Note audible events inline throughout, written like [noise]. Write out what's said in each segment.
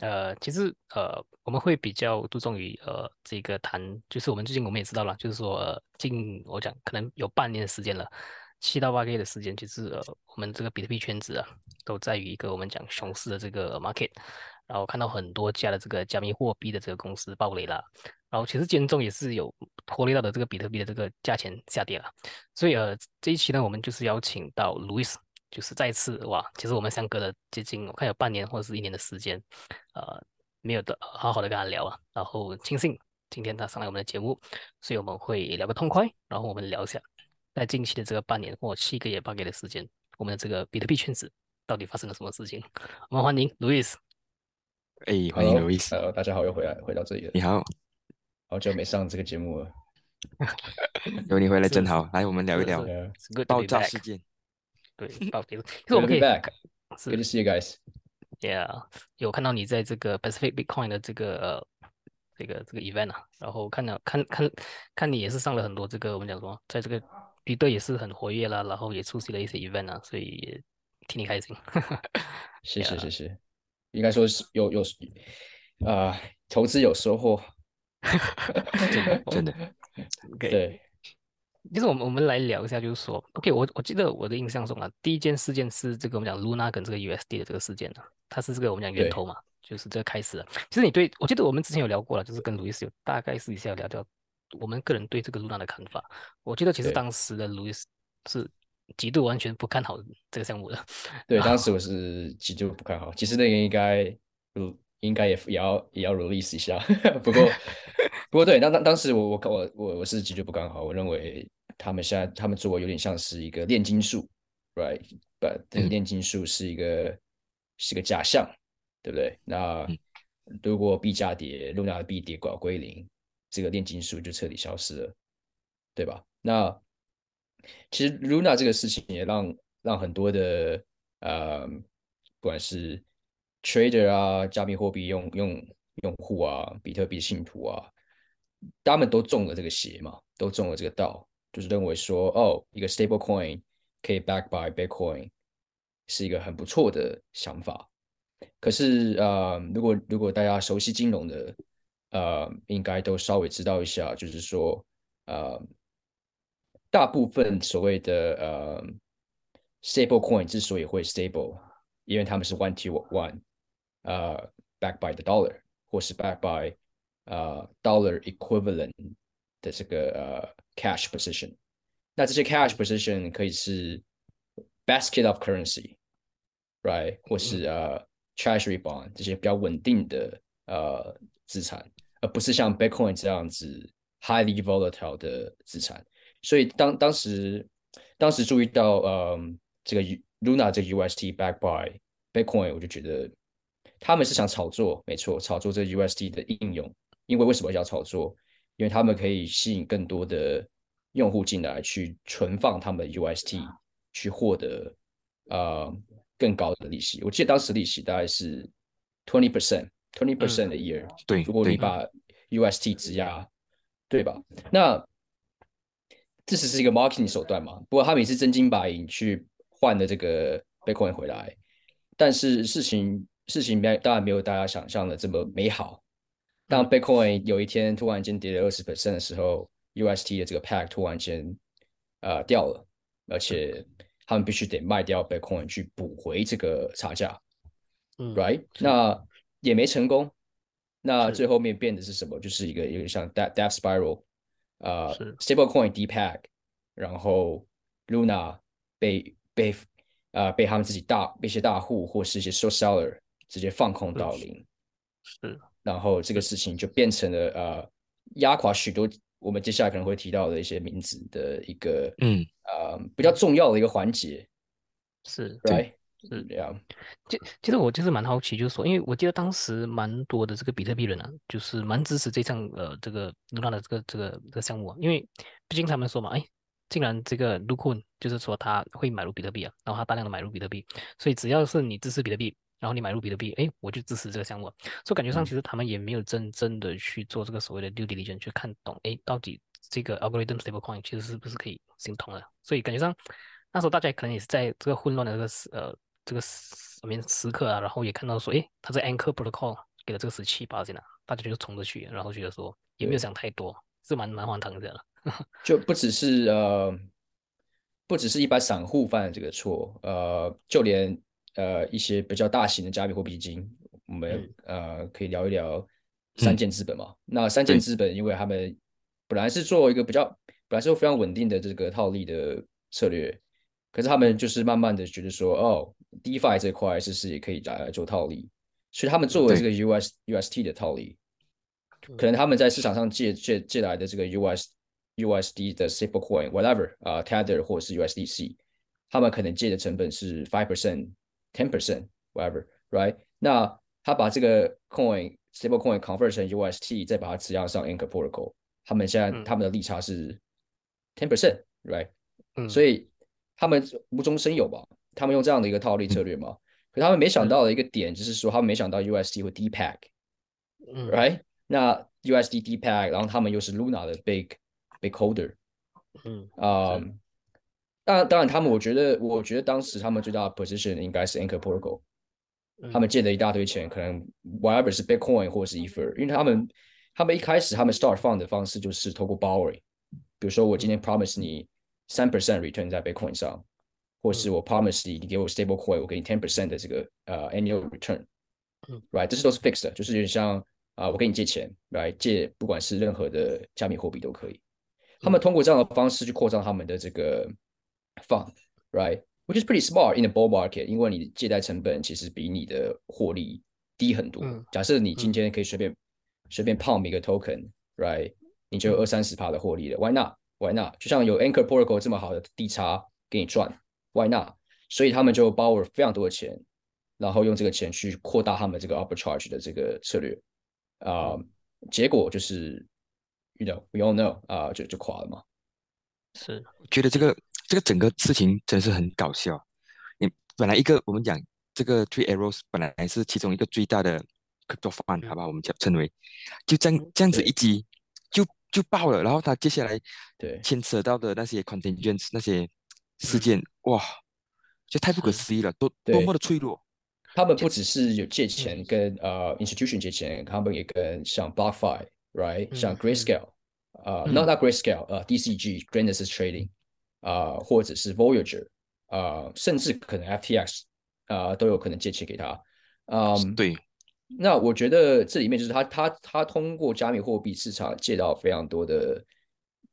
呃，其实呃，我们会比较注重于呃这个谈，就是我们最近我们也知道了，就是说呃，近我讲可能有半年的时间了，七到八个月的时间，其实呃我们这个比特币圈子啊，都在于一个我们讲熊市的这个 market，然后看到很多家的这个加密货币的这个公司暴雷了，然后其实间中也是有拖累到的这个比特币的这个价钱下跌了，所以呃这一期呢，我们就是邀请到 Louis。就是再次哇，其实我们相隔了接近我看有半年或者是一年的时间，呃，没有的好好的跟他聊啊，然后庆幸今天他上来我们的节目，所以我们会聊个痛快，然后我们聊一下在近期的这个半年或七个月、八个月的时间，我们的这个比特币圈子到底发生了什么事情？我们欢迎 Louis。哎，欢迎 Louis。呃，大家好，又回来回到这里了。你好，好久没上这个节目了。[laughs] 有你回来真好，来我们聊一聊爆炸事件。对，爆跌。其实我们可以，Good to see you guys. Yeah，有看到你在这个 Pacific Bitcoin 的这个这个这个 event 啊，然后看到看看看你也是上了很多这个我们讲什么，在这个比特也是很活跃啦，然后也出席了一些 event 啊，所以替你开心。谢谢谢谢，应该说是有有啊，投资有收获，真 [laughs] 的真的，[laughs] 对。其实我们我们来聊一下，就是说，OK，我我记得我的印象中啊，第一件事件是这个我们讲 Luna 跟这个 USD 的这个事件呢，它是这个我们讲源头嘛，就是这个开始。其实你对我记得我们之前有聊过了，就是跟路易斯有大概私底下聊聊我们个人对这个 Luna 的看法。我记得其实当时的路易斯是极度完全不看好这个项目的。对，当时我是极度不看好。其实那个应该，嗯，应该也也要也要 release 一下。[laughs] 不过。不过对，当当当时我我我我我是极度不看好，我认为他们现在他们做有点像是一个炼金术，right？But 这个炼金术是一个是个假象，对不对？那如果币价跌，Luna 的币跌搞归零，这个炼金术就彻底消失了，对吧？那其实 Luna 这个事情也让让很多的呃，不管是 trader 啊，加密货币用用用户啊，比特币信徒啊。他们都中了这个邪嘛，都中了这个道，就是认为说，哦，一个 stable coin 可以 back by Bitcoin 是一个很不错的想法。可是，呃，如果如果大家熟悉金融的，呃，应该都稍微知道一下，就是说，呃，大部分所谓的呃 stable coin 之所以会 stable，因为他们是 one to one，呃，back by the dollar 或是 back by 呃，dollar equivalent 的这个呃 cash position，那这些 cash position 可以是 basket of currency，right，或是呃 treasury bond 这些比较稳定的呃资产，而不是像 Bitcoin 这样子 highly volatile 的资产。所以当当时当时注意到呃这个 Luna 这个 UST backed by Bitcoin，我就觉得他们是想炒作，没错，炒作这 UST 的应用。因为为什么要炒作？因为他们可以吸引更多的用户进来，去存放他们的 UST，去获得呃更高的利息。我记得当时利息大概是 twenty percent，twenty percent 的 year。对，如果你把 UST 质押，对吧？那这只是一个 marketing 手段嘛？不过他们也是真金白银去换的这个 Bitcoin 回来，但是事情事情没当然没有大家想象的这么美好。当 Bitcoin 有一天突然间跌了二十 percent 的时候，UST 的这个 pack 突然间呃掉了，而且他们必须得卖掉 Bitcoin 去补回这个差价，right？那也没成功，那最后面变的是什么？就是一个有点像 death death spiral，呃，Stablecoin D pack，然后 Luna 被被呃被他们自己大被一些大户或是一些 short seller 直接放空到零，是。然后这个事情就变成了呃压垮许多我们接下来可能会提到的一些名字的一个嗯。呃比较重要的一个环节，是对是。这样。其其实我就是蛮好奇，就是说，因为我记得当时蛮多的这个比特币人啊，就是蛮支持这项呃这个 Luna 的这个这个这个项目啊，因为毕竟他们说嘛，哎，竟然这个 l u k n 就是说他会买入比特币啊，然后他大量的买入比特币，所以只要是你支持比特币，然后你买入比特币，哎，我就支持这个项目。所以感觉上其实他们也没有真正的去做这个所谓的 due diligence 去看懂，哎，到底这个 algorithm stablecoin 其实是不是可以行通的？所以感觉上那时候大家可能也是在这个混乱的这个时呃这个时面时刻啊，然后也看到说，哎，他在 Anchor Protocol 给了这个十七八进来，大家就冲着去，然后觉得说也没有想太多，是蛮蛮荒唐的。[laughs] 就不只是呃，不只是一般散户犯的这个错，呃，就连呃一些比较大型的加密货币基金，我们呃可以聊一聊三箭资本嘛。那三箭资本，因为他们本来是做一个比较，本来是非常稳定的这个套利的策略，可是他们就是慢慢的觉得说，哦，DeFi 这块是不是也可以来做套利？所以他们作为这个 US UST 的套利，可能他们在市场上借借借来的这个 US。USD 的 stablecoin whatever 啊，Tether 或者是 USDC，他们可能借的成本是 five percent、ten percent whatever，right？那他把这个 coin stablecoin convert 成 UST，再把它质押上 Anchor Protocol，他们现在他们的利差是 ten percent，right？嗯，所以他们无中生有吧？他们用这样的一个套利策略嘛？可他们没想到的一个点就是说，他们没想到 USD 会 depeg，right？那 USD depeg，然后他们又是 Luna 的 big Big holder，嗯啊， 当然当然，他们我觉得我觉得当时他们最大的 position 应该是 Anchor Protocol，他们借了一大堆钱，可能 whatever 是 Bitcoin 或者是 Ether，因为他们他们一开始他们 start fund 的方式就是透过 borrowing，比如说我今天 promise 你三 percent return 在 Bitcoin 上，或是我 promise 你你给我 stable coin，我给你 ten percent 的这个呃 annual return，right，这些都是 fixed 的，就是有点像啊我给你借钱来借，不管是任何的加密货币都可以。他们通过这样的方式去扩张他们的这个 fund，right？Which is pretty smart in the bull market，因为你借贷成本其实比你的获利低很多。假设你今天可以随便随便泡一个 token，right？你就有二三十趴的获利了。Why not？Why not？就像有 Anchor Protocol 这么好的地差给你赚，Why not？所以他们就 borrow 非常多的钱，然后用这个钱去扩大他们这个 arbitrage 的这个策略啊，结果就是。You know, we all know 啊，就就垮了嘛。是，觉得这个这个整个事情真是很搞笑。你本来一个我们讲这个 Three Arrows 本来是其中一个最大的 crypto fund，好吧，我们叫称为，就这样这样子一击就就爆了。然后他接下来对牵扯到的那些 contingents 那些事件，哇，就太不可思议了，多多么的脆弱。他们不只是有借钱跟呃 institution 借钱，他们也跟像 BlockFi。right？像 Grayscale，啊，not that Grayscale，呃，DCG，Genesis Trading，啊，或者是 Voyager，啊，甚至可能 FTX，啊，都有可能借钱给他。嗯，对。那我觉得这里面就是他他他通过加密货币市场借到非常多的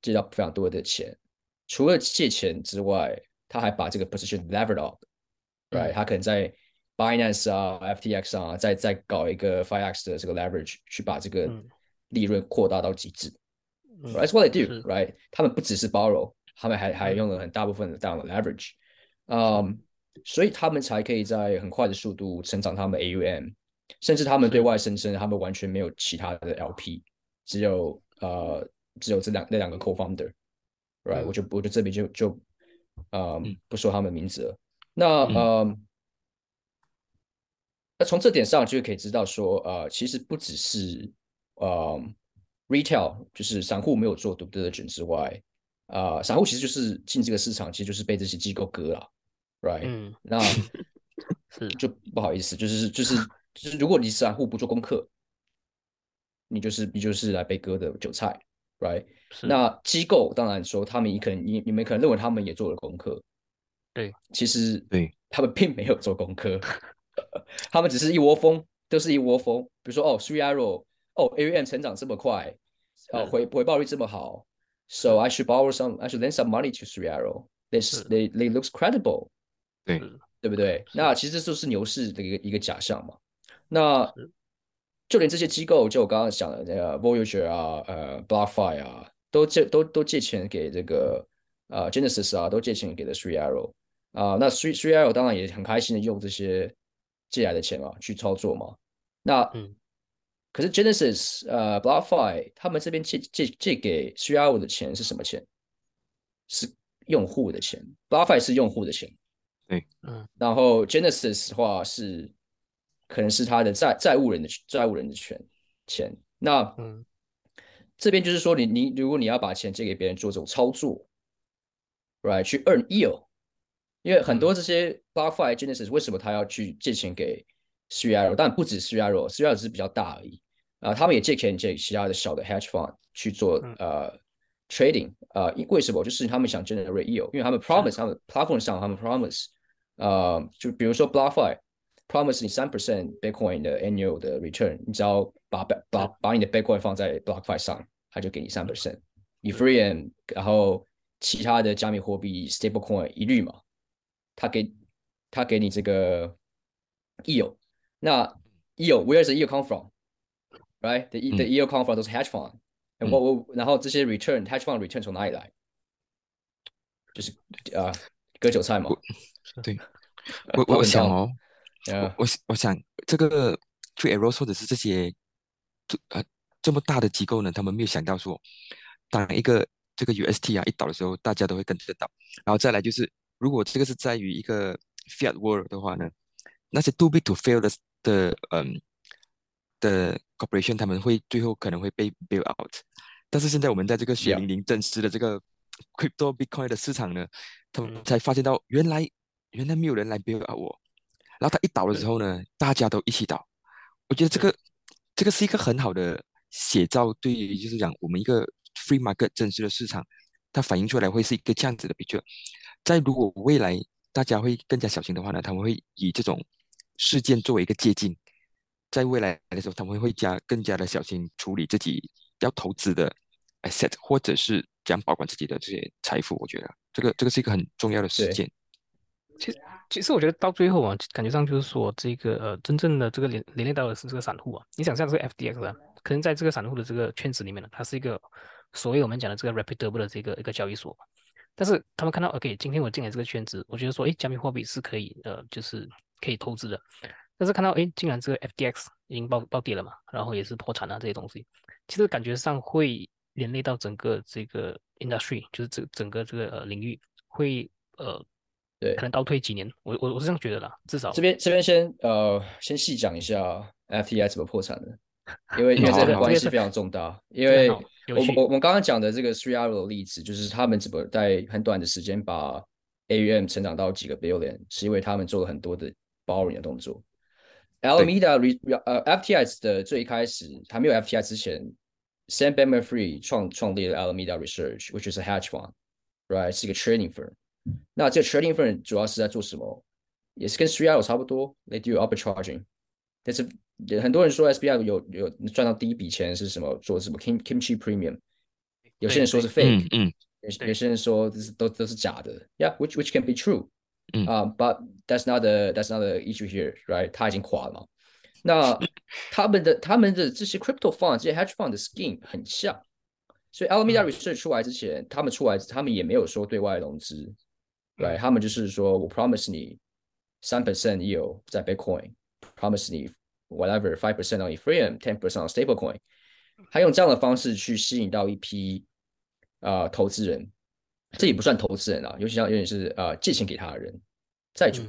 借到非常多的钱，除了借钱之外，他还把这个 position levered up，right？他可能在 Binance 啊、FTX 啊，再再搞一个 FireX 的这个 leverage，去把这个利润扩大到极致，That's what they do, right？他们不只是 borrow，他们还还用了很大部分的大量的 leverage，嗯，所以他们才可以在很快的速度成长他们 AUM，甚至他们对外声称他们完全没有其他的 LP，只有呃只有这两那两个 co-founder，right？我就我就这边就就呃不说他们名字了。那呃那从这点上就可以知道说，呃，其实不只是呃，retail 就是散户没有做 due diligence 之外，啊，散户其实就是进这个市场，其实就是被这些机构割了，right？嗯，那是就不好意思，就是就是就是，如果你散户不做功课，你就是你就是来被割的韭菜，right？那机构当然说他们也可能你你们可能认为他们也做了功课，对，其实对他们并没有做功课，[laughs] 他们只是一窝蜂，都是一窝蜂，比如说哦，three arrow。哦，AUM 成长这么快，哦，回回报率这么好，So I should borrow some, I should lend some money to Three Arrow. They they they looks credible，对对不对？那其实这就是牛市的一个一个假象嘛。那就连这些机构，就我刚刚讲的那个 Voyager 啊，呃，BlockFi 啊，都借都都借钱给这个呃 Genesis 啊，都借钱给了 Three Arrow 啊。那 Three Three Arrow 当然也很开心的用这些借来的钱嘛去操作嘛。那嗯。可是 Genesis，呃，BlockFi，他们这边借借借给 Three Arrow 的钱是什么钱？是用户的钱，BlockFi 是用户的钱，对，嗯，然后 Genesis 的话是可能是他的债债务人的债务人的权钱。那嗯。这边就是说你你如果你要把钱借给别人做这种操作，right 去 earn yield，因为很多这些 BlockFi Genesis 为什么他要去借钱给 s r a r o 但不止 s r a r o s r a r o 只是比较大而已啊、他们也借钱借其他的小的 hedge fund 去做呃 trading 呃、因为什么？就是他们想 generate yield，因为他们 promise 他们 platform 上他们 promise 呃，就比如说 BlockFi promise 你三 percent Bitcoin 的 annual 的 return，你只要把把把你的 Bitcoin 放在 BlockFi 上，他就给你三 percent。Ethereum，然后其他的加密货币 stablecoin 一律嘛，他给他给你这个 yield，那 yield where does the yield come from？Right？The the yield come from 都是 hedge fund。我我然后这些 return hedge fund return 从哪里来？就是啊，割韭菜嘛。对，我我想哦，Yeah. 我我想这个 Tree Arrows 或者是这些呃这么大的机构呢，他们没有想到说，当一个这个 UST 啊一倒的时候，大家都会跟着倒。然后再来就是，如果这个是在于一个 Fiat World 的话呢，那些 too big to fail 的的嗯的 corporation 他们会最后可能会被 bail out。但是现在我们在这个血淋淋真实的这个 crypto Bitcoin 的市场呢，他们才发现到原来原来没有人来 bail out 我。然后他一倒的时候呢，大家都一起倒。我觉得这个这个是一个很好的写照，对于就是讲我们一个 free market 真实的市场，它反映出来会是一个这样子的 picture。在如果未来大家会更加小心的话呢，他们会以这种事件作为一个借鉴，在未来的时候，他们会加更加的小心处理自己要投资的 asset，或者是怎样保管自己的这些财富。我觉得这个这个是一个很重要的事件。其实，其实我觉得到最后啊，感觉上就是说，这个呃，真正的这个连连累到的是这个散户啊。你想象这个 FDX 啊，可能在这个散户的这个圈子里面呢，它是一个所谓我们讲的这个 reputable 的这个一个交易所。但是他们看到，OK，今天我进来这个圈子，我觉得说，哎，加密货币是可以呃，就是可以投资的。但是看到，哎，竟然这个 FDX 已经暴暴跌了嘛，然后也是破产啊这些东西，其实感觉上会连累到整个这个 industry，就是整整个这个呃领域会呃。对，可能倒退几年，我我我是这样觉得啦，至少这边这边先呃先细讲一下 FTI 怎么破产的，因为 [laughs] 因为这个关系非常重大。因为我我我们刚刚讲的这个 Three Arrow 的例子，就是他们怎么在很短的时间把 AUM 成长到几个 billion，是因为他们做了很多的 borrowing 的动作。Alameda 呃 FTI 的最开始还没有 FTI 之前，Sam Bankman-Fried 创创立了 Alameda Research，which is a hedge fund，right，是一个 trading firm。那这个 trading firm 主要是在做什么？也是跟 Three Arrow 差不多，they do arbitraging。但是很多人说 SBI 有有赚到第一笔钱是什么？做什么 kim kimchi premium？有些人说是 fake，嗯，有有些人说这是都都是假的。Yeah，which which can be true。嗯啊，but that's not the that's not the issue here，right？它已经垮了嘛。那他们的他们的这些 crypto fund 这些 hedge fund 的 scheme 很像，所以 Alameda Research 出来之前，他们出来他们也没有说对外融资。right？他们就是说我 promise 你三 percent yield 在 Bitcoin，promise 你 whatever five percent on Ethereum，ten percent on stablecoin。他用这样的方式去吸引到一批啊、呃、投资人，这也不算投资人啊，尤其像有点是呃借钱给他的人，债主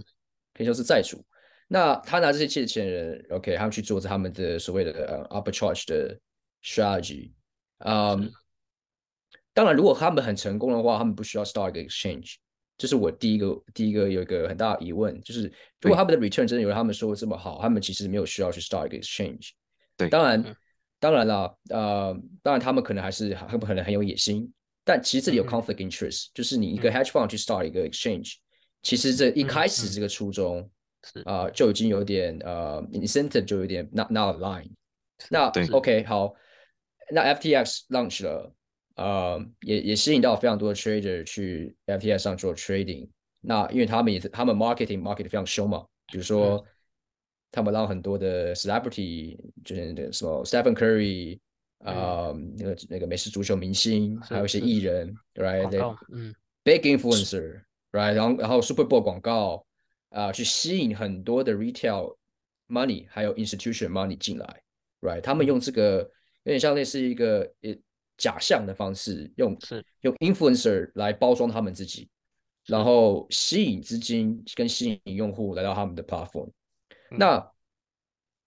可以说是债主。那他拿这些借钱人，OK，他们去做他们的所谓的呃 arbitrage 的 strategy，嗯、um,，当然如果他们很成功的话，他们不需要 start 一个 exchange。这是我第一个第一个有一个很大的疑问，就是如果他们的 return 真的有他们说的这么好，他们其实没有需要去 start 一个 exchange。对，当然，当然啦，呃，当然他们可能还是他们可能很有野心，但其实这里有 conflict interest，、嗯、就是你一个 hedge fund 去 start 一个 exchange，、嗯、其实这一开始这个初衷啊、呃、就已经有点呃 incentive 就有点 not not aligned。那 OK 好，那 FTX launch 了。呃，也也吸引到非常多的 trader 去 FTX 上做 trading。那因为他们也是他们 marketing market 非常凶嘛，比如说、嗯、他们让很多的 celebrity，就是那个什么 Stephen Curry 啊、那个那个美式足球明星，还有一些艺人，right？嗯 influencer，right？然后然后 Super Bowl 广告啊、呃，去吸引很多的 retail money，还有 institution money 进来，right？他们用这个有点像类似一个呃假象的方式，用是用 influencer 来包装他们自己，然后吸引资金跟吸引用户来到他们的 platform。那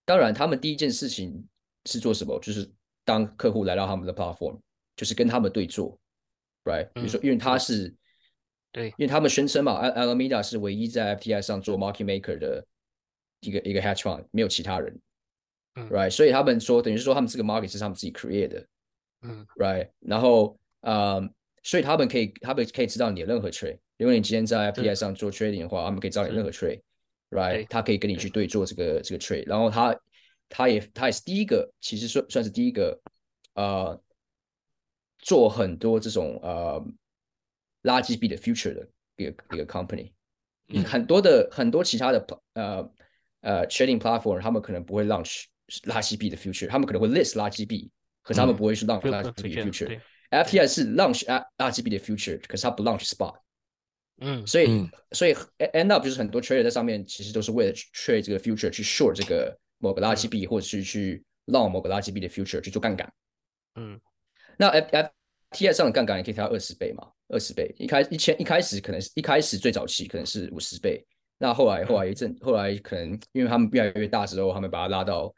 当然，他们第一件事情是做什么？就是当客户来到他们的 platform，就是跟他们对坐，right？比如说，因为他是对，因为他们宣称嘛，Al Alameda 是唯一在 FTI 上做 market maker 的一个一个 hedge fund，没有其他人嗯，right？所以他们说，等于是说他们这个 market 是他们自己 create 的，嗯，right？然后，嗯，所以他们可以，他们可以知道你的任何 trade。如果你今天在 FTI 上做 trading 的话，他们可以知道你任何 trade，right？他可以跟你去对做这个这个 trade。然后他，他也他也是第一个，其实算算是第一个，呃，做很多这种呃。垃圾币的 future 的一个一个 company，很多的很多其他的呃呃 trading platform，他们可能不会 launch 垃圾币的 future，他们可能会 list 垃圾币，可是他们不会去 launch 垃圾币的 future。FTS 是 launch 垃圾币的 future，可是它不 launch spot。嗯，所以所以 end up 就是很多 trader 在上面其实都是为了 trade 这个 future 去 short 这个某个垃圾币，或者是去 long 某个垃圾币的 future 去做杠杆。嗯，那 F F T S 上的杠杆也可以调二十倍嘛？二十倍，一开一千一开始可能是一开始最早期可能是五十倍，那后来后来一阵后来可能因为他们越来越大之后，他们把它拉到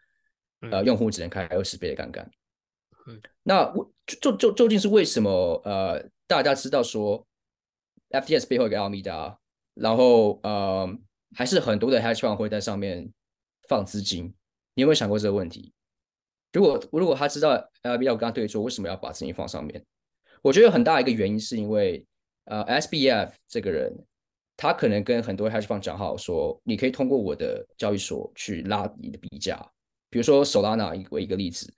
呃用户只能开二十倍的杠杆。嗯，那就就究竟是为什么？呃，大家知道说 F T S 背后一个 Alameda，然后呃还是很多的 hedge fund 会在上面放资金。你有没有想过这个问题？如果如果他知道 Alameda 跟他对坐，为什么要把资金放上面？我觉得很大一个原因是因为，呃，SBF 这个人，他可能跟很多 hedge fund 讲好说，你可以通过我的交易所去拉你的比价。比如说 Solana 一为一个例子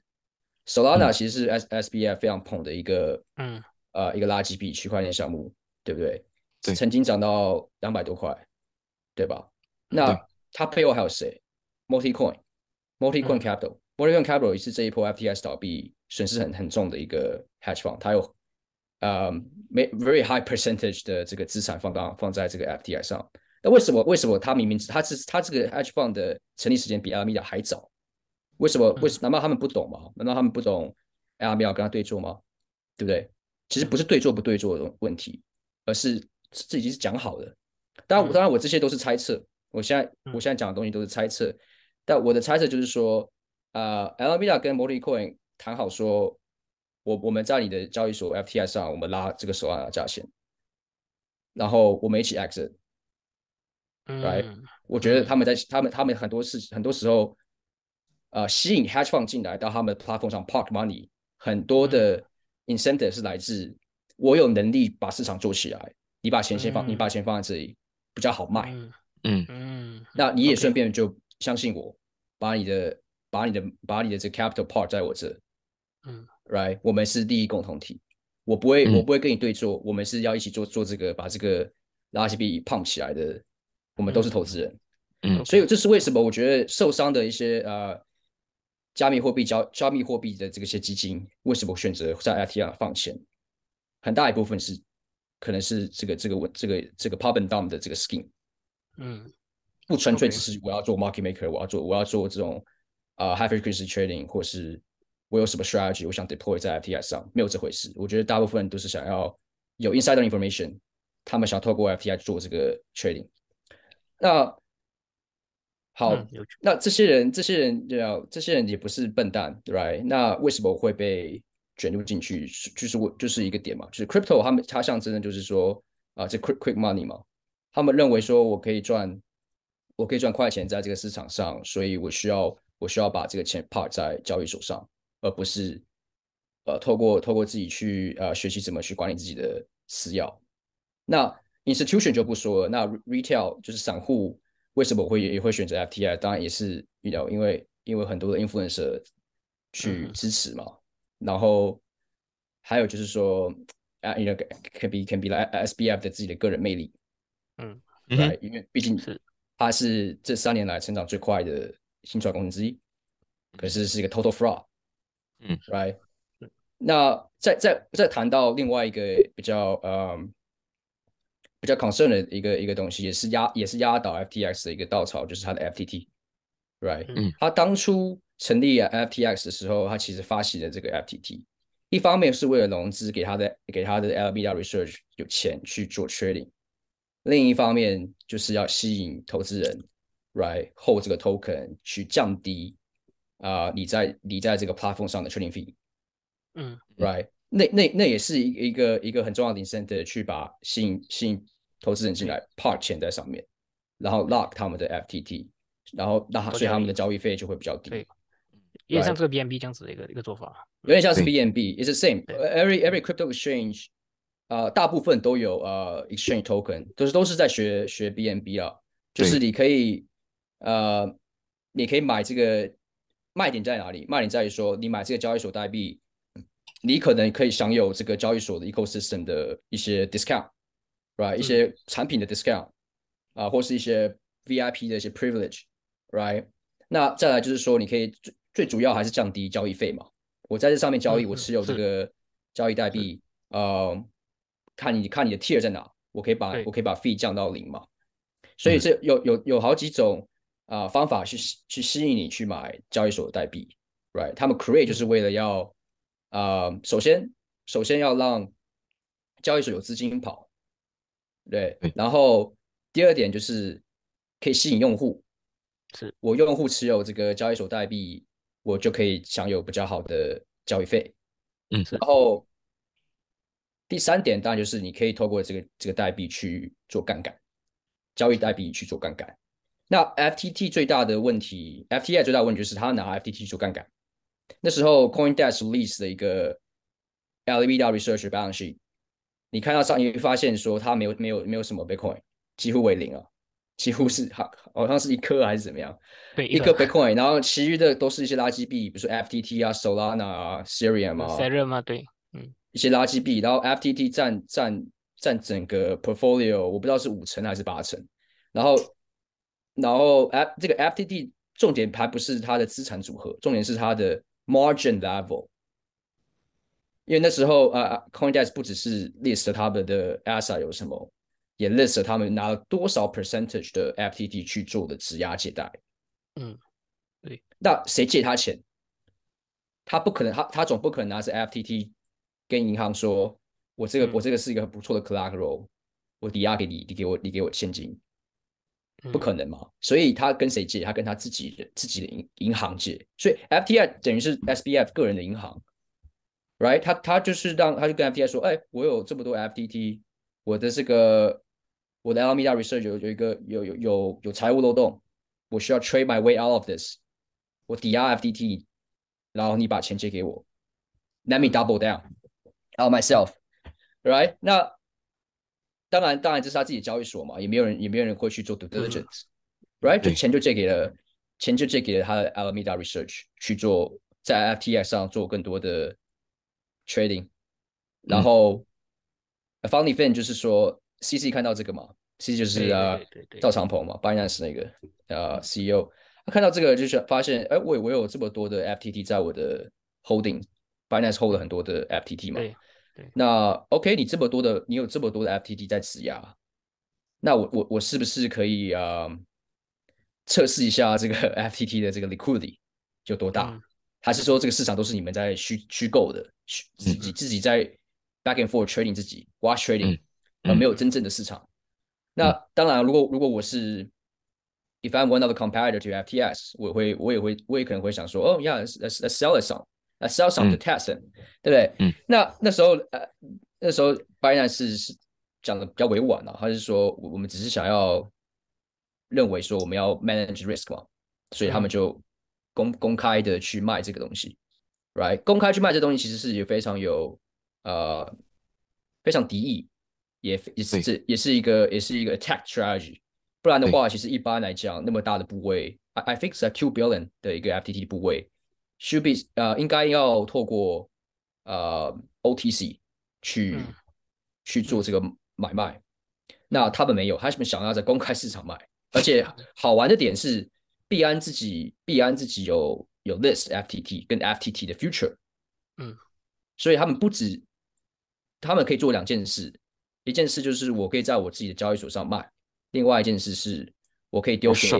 ，Solana 其实是 S SBF 非常捧的一个，嗯，呃，一个垃圾币区块链项目，对不对？对。曾经涨到两百多块，对吧？那它背后还有谁？Multicoin，Multicoin Capital，Multicoin Capital 也是这一波 FTS 倒闭损失很很重的一个 hedge fund，它有。呃，没 very high percentage 的这个资产放到放在这个 FDI 上，那为什么为什么他明明他是他这个 hedge fund 的成立时间比 Alameda 还早？为什么？为什？难道他们不懂吗？难道他们不懂 Alameda 跟他对坐吗？对不对？其实不是对坐不对坐的问题，而是这已经是讲好的。当然，当然我这些都是猜测。我现在我现在讲的东西都是猜测，但我的猜测就是说，呃，Alameda 跟 Morty Coin 谈好说。我我们在你的交易所 FTS 上，我们拉这个手腕的价钱，然后我们一起 exit，right？我觉得他们在他们他们很多事很多时候，呃，吸引 hedge fund 进来到他们的 platform 上 park money，很多的 incentive 是来自我有能力把市场做起来，你把钱先放，你把钱放在这里比较好卖，嗯。嗯，那你也顺便就相信我，把你的把你的把你的这 capital park 在我这，嗯。Right，我们是利益共同体，我不会，我不会跟你对坐，我们是要一起做做这个，把这个垃圾币胖起来的。我们都是投资人，嗯，所以这是为什么？我觉得受伤的一些呃加密货币交加密货币的这些基金，为什么选择在 ATR 放钱？很大一部分是可能是这个这个问这个这个 and down 的这个 scheme，嗯，不纯粹只是我要做 market maker，我要做我要做这种啊 high frequency trading 或是。我有什么 strategy，我想 deploy 在 FTS 上，没有这回事。我觉得大部分人都是想要有 insider information，他们想透过 FTI 做这个 trading。那好，那这些人，这些人要，这些人也不是笨蛋，right？那为什么会被卷入进去？就是我就是一个点嘛，就是 crypto，他们它象征的就是说啊，这 quick quick money 嘛，他们认为说我可以赚，我可以赚快钱在这个市场上，所以我需要我需要把这个钱 park 在交易所上。而不是，呃，透过透过自己去呃学习怎么去管理自己的私钥。那 institution 就不说了，那 retail 就是散户，为什么会也会选择 FTI？当然也是遇到，因为因为很多的 influencer 去支持嘛。然后还有就是说啊，you know can be can be like SBF 的自己的个人魅力，嗯，对，因为毕竟是他是这三年来成长最快的新创公司之一，可是是一个 total fraud。嗯，right，那再再再谈到另外一个比较呃比较 concern 的一个一个东西，也是压也是压倒 FTX 的一个稻草，就是它的 FTT，right，嗯，它当初成立 FTX 的时候，它其实发起了这个 FTT，一方面是为了融资，给他的给他的 LBR Research 有钱去做 trading，另一方面就是要吸引投资人，right？hold 这个 token 去降低啊、你在你在这个 platform 上的 trading fee。嗯 right？那那那也是一一个一个很重要的 incentive，去把吸引吸引投资人进来，park 钱在上面，然后 lock 他们的 FTT，然后那他所以他们的交交易费就会比较低，对有点像这个 BNB 这样子的一个一个做法。有点像是 BNB，it's the same。Every every crypto exchange，呃，大部分都有呃 exchange token，都是都是在学学 BNB 啊，就是你可以呃，你可以买这个卖点在哪里？卖点在于说，你买这个交易所代币，你可能可以享有这个交易所的 ecosystem 的一些 discount，right？一些产品的 discount 啊、或是一些 VIP 的一些 privilege，right？那再来就是说，你可以最最主要还是降低交易费嘛。我在这上面交易，我持有这个交易代币，呃，看你看你的 tier 在哪，我可以把我可以把 fee 降到零嘛。所以嗯这有有有好几种啊、方法去吸去吸引你去买交易所的代币，right？他们 create 就是为了要啊、首先首先要让交易所有资金跑，对对，然后第二点就是可以吸引用户，是我用户持有这个交易所代币，我就可以享有比较好的交易费。嗯然后第三点当然就是你可以透过这个这个代币去做杠杆，交易代币去做杠杆。那 FTT 最大的问题，FTI 最大的问题就是他拿 FTT 做杠杆。那时候 CoinDesk release 的一个 LBR Research balance sheet，你看到上，你会发现说它没有没有没有什么 Bitcoin，几乎为零啊，几乎是好好像是一颗还是怎么样，对一颗。Bitcoin，然后其余的都是一些垃圾币，比如说 FTT 啊、Solana 啊、Ethereum 啊，Serum 啊？对，嗯，一些垃圾币，然后 FTT 占占占整个 portfolio，我不知道是五成还是八成，然后然后 F 这个 FTD 重点还不是它的资产组合，重点是它的 margin level，因为那时候呃呃 CoinDesk 不只是 list 他们的 asset 有什么，也 list 了他们拿了多少 percentage 的 FTD 去做的质押借贷，嗯，对，那谁借他钱？他不可能，他他总不可能拿着 FTT 跟银行说，我这个、嗯。我这个是一个很不错的 collateral，我抵押给你，你给我你给我现金，不可能嘛？所以他跟谁借？他跟他自己的自己的银银行借，所以 FTI 等于是 SBF 个人的银行，right？他他就是让他就跟 FTI 说，哎，我有这么多 FTT，我的这个我的 Alameda Research 有有一个有有有有财务漏洞，我需要 trade my way out of this，我抵押 FTT，然后你把钱借给我，let me double down on myself，right？那当然，当然这是他自己的交易所嘛，也没有人也没有人会去做 due diligence，right？、就钱就借给了钱就借给了他的 Alameda Research 去做在 FTX 上做更多的 trading，然后、Funny Fan 就是说 CC 看到这个嘛，CC 就是啊赵长鹏嘛，Binance 那个呃 CEO，他看到这个就是发现，哎，我我有这么多的 FTT 在我的 holding，Binance hold 了很多的 FTT 嘛，那 OK，你这么多的，你有这么多的 FTT 在质押，那我我我是不是可以啊、呃测试一下这个 [laughs] FTT 的这个 liquidity 有多大？嗯。还是说这个市场都是你们在虚虚构的，虚自己自己在 back and forth trading 自己 watch trading，、嗯嗯而没有。真正的市场？那当然，如果如果我是 if I'm one of the competitor to FTS，我会我也会我也可能会想说，哦、yeah，let's let's let's sell it some，let's sell some to 嗯 test it，、对不对？嗯那那时候呃那时候 Binance 是是讲的比较委婉啊，他是说我我们只是想要认为说我们要 manage risk 嘛，所以他们嗯就公公开的去卖这个东西，right？公开去卖这东西其实是也非常有呃非常敌意，也也是也是一个也是一个 attack strategy。不然的话，其实一般来讲，那么大的部位，I I think 是 two billion 的一个 FTT 部位，should be 呃应该要透过呃 OTC 去、嗯去做这个买卖。那他们没有，他们想要在公开市场卖，而且 [laughs] 好玩的点是，币安自己币安自己有有 list FTT 跟 FTT 的 future，嗯，所以他们不止，他们可以做两件事，一件事就是我可以在我自己的交易所上卖，另外一件事是我可以丢给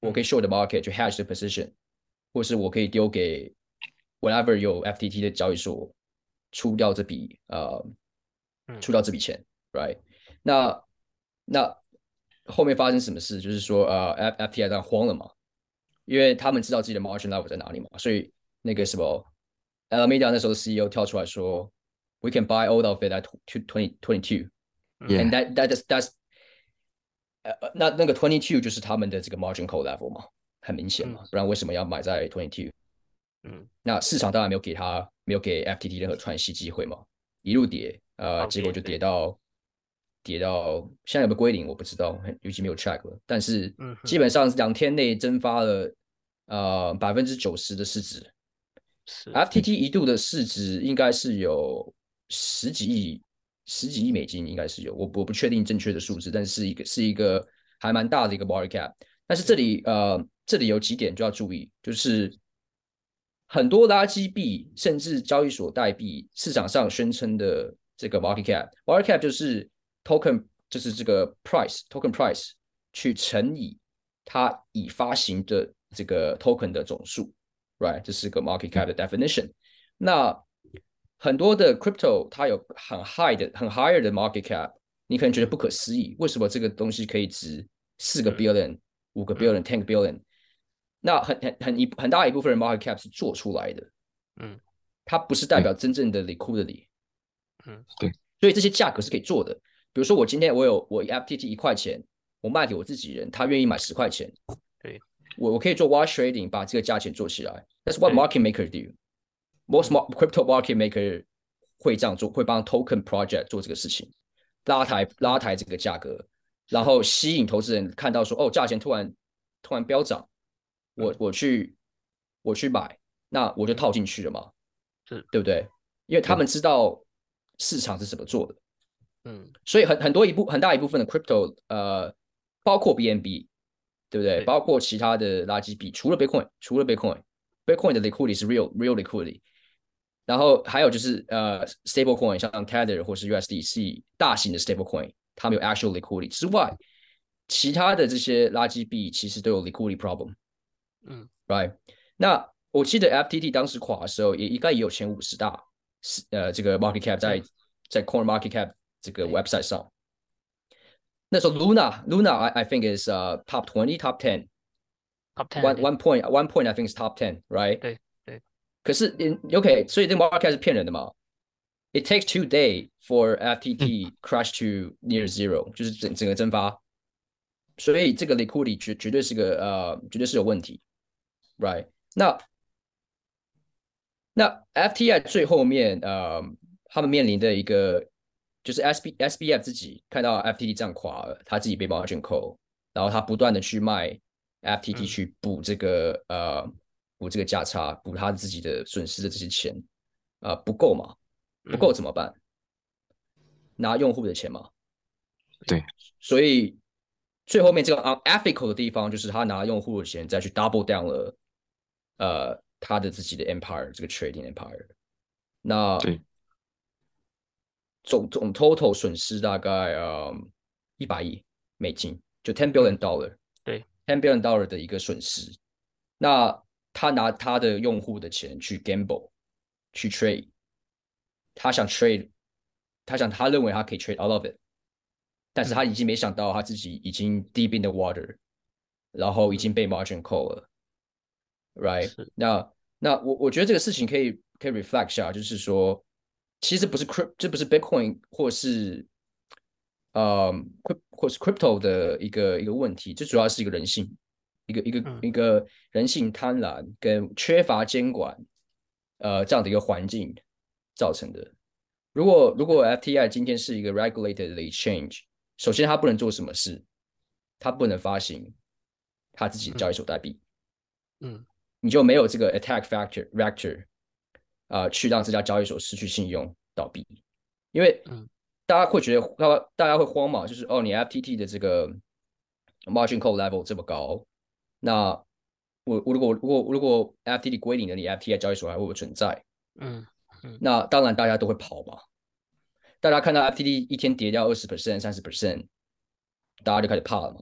我可以 short the market 去 hedge the position，或是我可以丢给 whenever 有 FTT 的交易所出掉这笔呃出掉这笔钱，right？那那后面发生什么事？就是说呃 F FTI 当然慌了嘛，因为他们知道自己的 margin level 在哪里嘛，所以那个什么 Alameda 那时候的 CEO 跳出来说，We can buy all of it at twenty twenty two，and that that is that's 呃那那个 twenty two 就是他们的这个 margin call level 嘛，很明显嘛，不然为什么要买在 twenty two？嗯，那市场当然没有给他没有给 FTT 任何喘息机会嘛，一路跌，呃，结果就跌到跌到现在有没有归零我不知道，尤其没有 check 了，但是基本上两天内蒸发了呃百分之九十的市值。FTT 一度的市值应该是有十几亿十几亿美金，应该是有，我我不确定正确的数字，但是一个是一个还蛮大的一个 market cap。但是这里呃这里有几点就要注意，就是。很多垃圾币，甚至交易所代币市场上宣称的这个 market cap，market cap 就是 token，就是这个 price，token price 去乘以它已发行的这个 token 的总数，right？这是个 market cap 的 definition。那很多的 crypto 它有很 high 的、很 higher 的 market cap，你可能觉得不可思议，为什么这个东西可以值四个 billion、五个 billion、ten billion？那很很很一很大一部分人 market cap 是做出来的，嗯，它不是代表真正的 liquidity，嗯，对，所以这些价格是可以做的。比如说我今天我有我 FTT 一块钱，我卖给我自己人，他愿意买十块钱，对，我我可以做 wash trading 把这个价钱做起来。That's what market maker do. Most crypto market maker 会这样做，会帮 token project 做这个事情，拉抬拉抬这个价格，然后吸引投资人看到说哦，价钱突然突然飙涨。我我去我去买，那我就套进去了嘛，是对不对？因为他们知道市场是怎么做的，嗯，所以很很多一部很大一部分的 crypto，呃，包括 BNB，对不对？包括其他的垃圾币，除了 Bitcoin，除了 Bitcoin，Bitcoin 的 liquidity 是 real real liquidity，然后还有就是呃 stable coin，像 Tether 或是 USDC 大型的 stable coin，他们有 actual liquidity 之外，其他的这些垃圾币其实都有 liquidity problem。嗯，right，那我记得 FTT 当时垮的时候，也应该也有前五十大，是呃这个 market cap 在在 Coin Market Cap 这个 website 上。那时候 Luna Luna I I think is uh top twenty top ten top ten one one point one point I think is top ten right 对对。可是 OK，所以这个 market cap 是骗人的嘛？It takes two day for FTT crash to near zero，就是整整个蒸发。所以这个 liquidity 绝绝对是个呃，绝对是有问题。Right，那那 FTI 最后面呃，他们面临的一个就是 SB SBF 自己看到 FTT 这样垮了，他自己被 margin call，然后他不断的去卖 FTT 去补这个呃补这个价差，补他自己的损失的这些钱啊不够嘛？不够怎么办？拿用户的钱嘛？对，所以最后面这个 unethical 的地方就是他拿用户的钱再去 double down 了。呃，他的自己的 empire，这个 trading empire，那总总 total 损失大概呃一百亿美金，就 ten billion dollar，对，ten billion dollar 的一个损失。那他拿他的用户的钱去 gamble，去 trade，他想 trade，他想他认为他可以 trade all of it，但是他已经没想到他自己已经 deep in the water，然后已经被 margin call 了。Right，那那我我觉得这个事情可以可以 reflect 下，就是说，其实不是 crypt，这不是 Bitcoin 或是呃 crypt 或是 crypto 的一个一个问题，这主要是一个人性，一个一个一个人性贪婪跟缺乏监管，呃这样的一个环境造成的。如果如果 FTI 今天是一个 regulated exchange，首先它不能做什么事，它不能发行它自己的交易所代币，嗯。你就没有这个 attack factor vector 啊，去让这家交易所失去信用倒闭，因为大家会觉得大大家会慌嘛，就是哦，你 FTT 的这个 margin call level 这么高，那我我如果如果如果 FTT 归零了，你 FTT 交易所还会不会存在？嗯嗯，那当然大家都会跑嘛，大家看到 FTT 一天跌掉二十 percent 三十 percent，大家就开始怕了嘛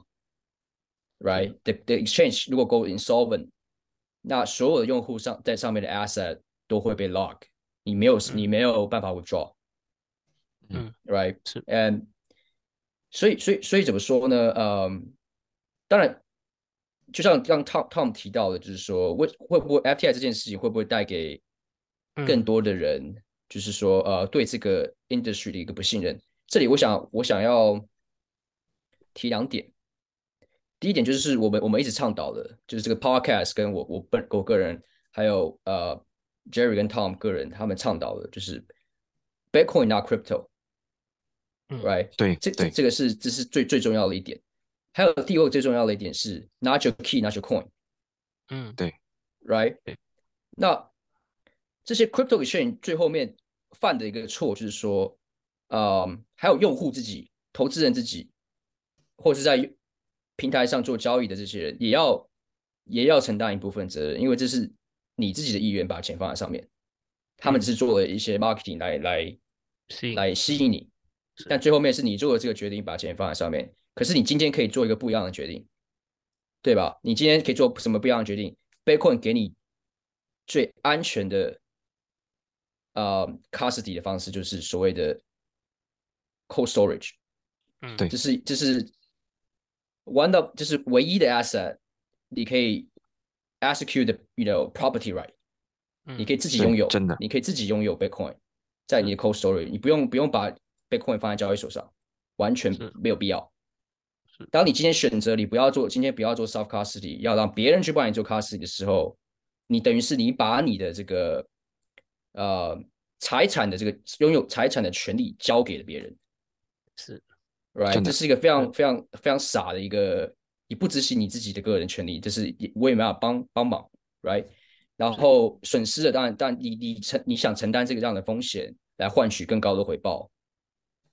，right？The the exchange 如果 go insolvent 那所有的用户上在上面的 asset 都会被 lock，你没有你没有办法 withdraw，嗯，right 是，and 所以所以所以怎么说呢？嗯，当然，就像刚 Tom Tom 提到的，就是说会会不会 FTI 这件事情会不会带给更嗯多的人，就是说呃对这个 industry 的一个不信任？这里我想我想要提两点。第一点就是我们我们一直倡导的，就是这个 podcast 跟我我本我个人，还有呃 Jerry 跟 Tom 个人，他们倡导的就是 Bitcoin not crypto，嗯 right？对这这对这个是这是最最重要的一点。还有第二个最重要的一点是 not your key, not your coin。嗯对 right？对那这些 crypto exchange 最后面犯的一个错就是说，嗯，还有用户自己、投资人自己，或是在平台上做交易的这些人，也要也要承担一部分责任，因为这是你自己的意愿把钱放在上面，他们只是做了一些 marketing 来来吸来吸引你，但最后面是你做了这个决定，把钱放在上面。可是你今天可以做一个不一样的决定，对吧？你今天可以做什么不一样的决定？Bitcoin 给你最安全的呃 custody 的方式，就是所谓的 cold storage，嗯。对。这是这是 one of 就是唯一的 asset，你可以 execute the you know property right，嗯。你可以自己拥有，真的。你可以自己拥有 Bitcoin，在你的 cold storage，你不用不用把 Bitcoin 放在交易所上，完全没有必要。当你今天选择你不要做，今天不要做 self custody，要让别人去帮你做 custody 的时候，你等于是你把你的这个呃财产的这个拥有财产的权利交给了别人。是，right？这是一个非常非常非常傻的一个，你不执行你自己的个人权利，这是也我也没办法帮帮忙，right？然后损失的，当然，当然你你承你想承担这个这样的风险来换取更高的回报，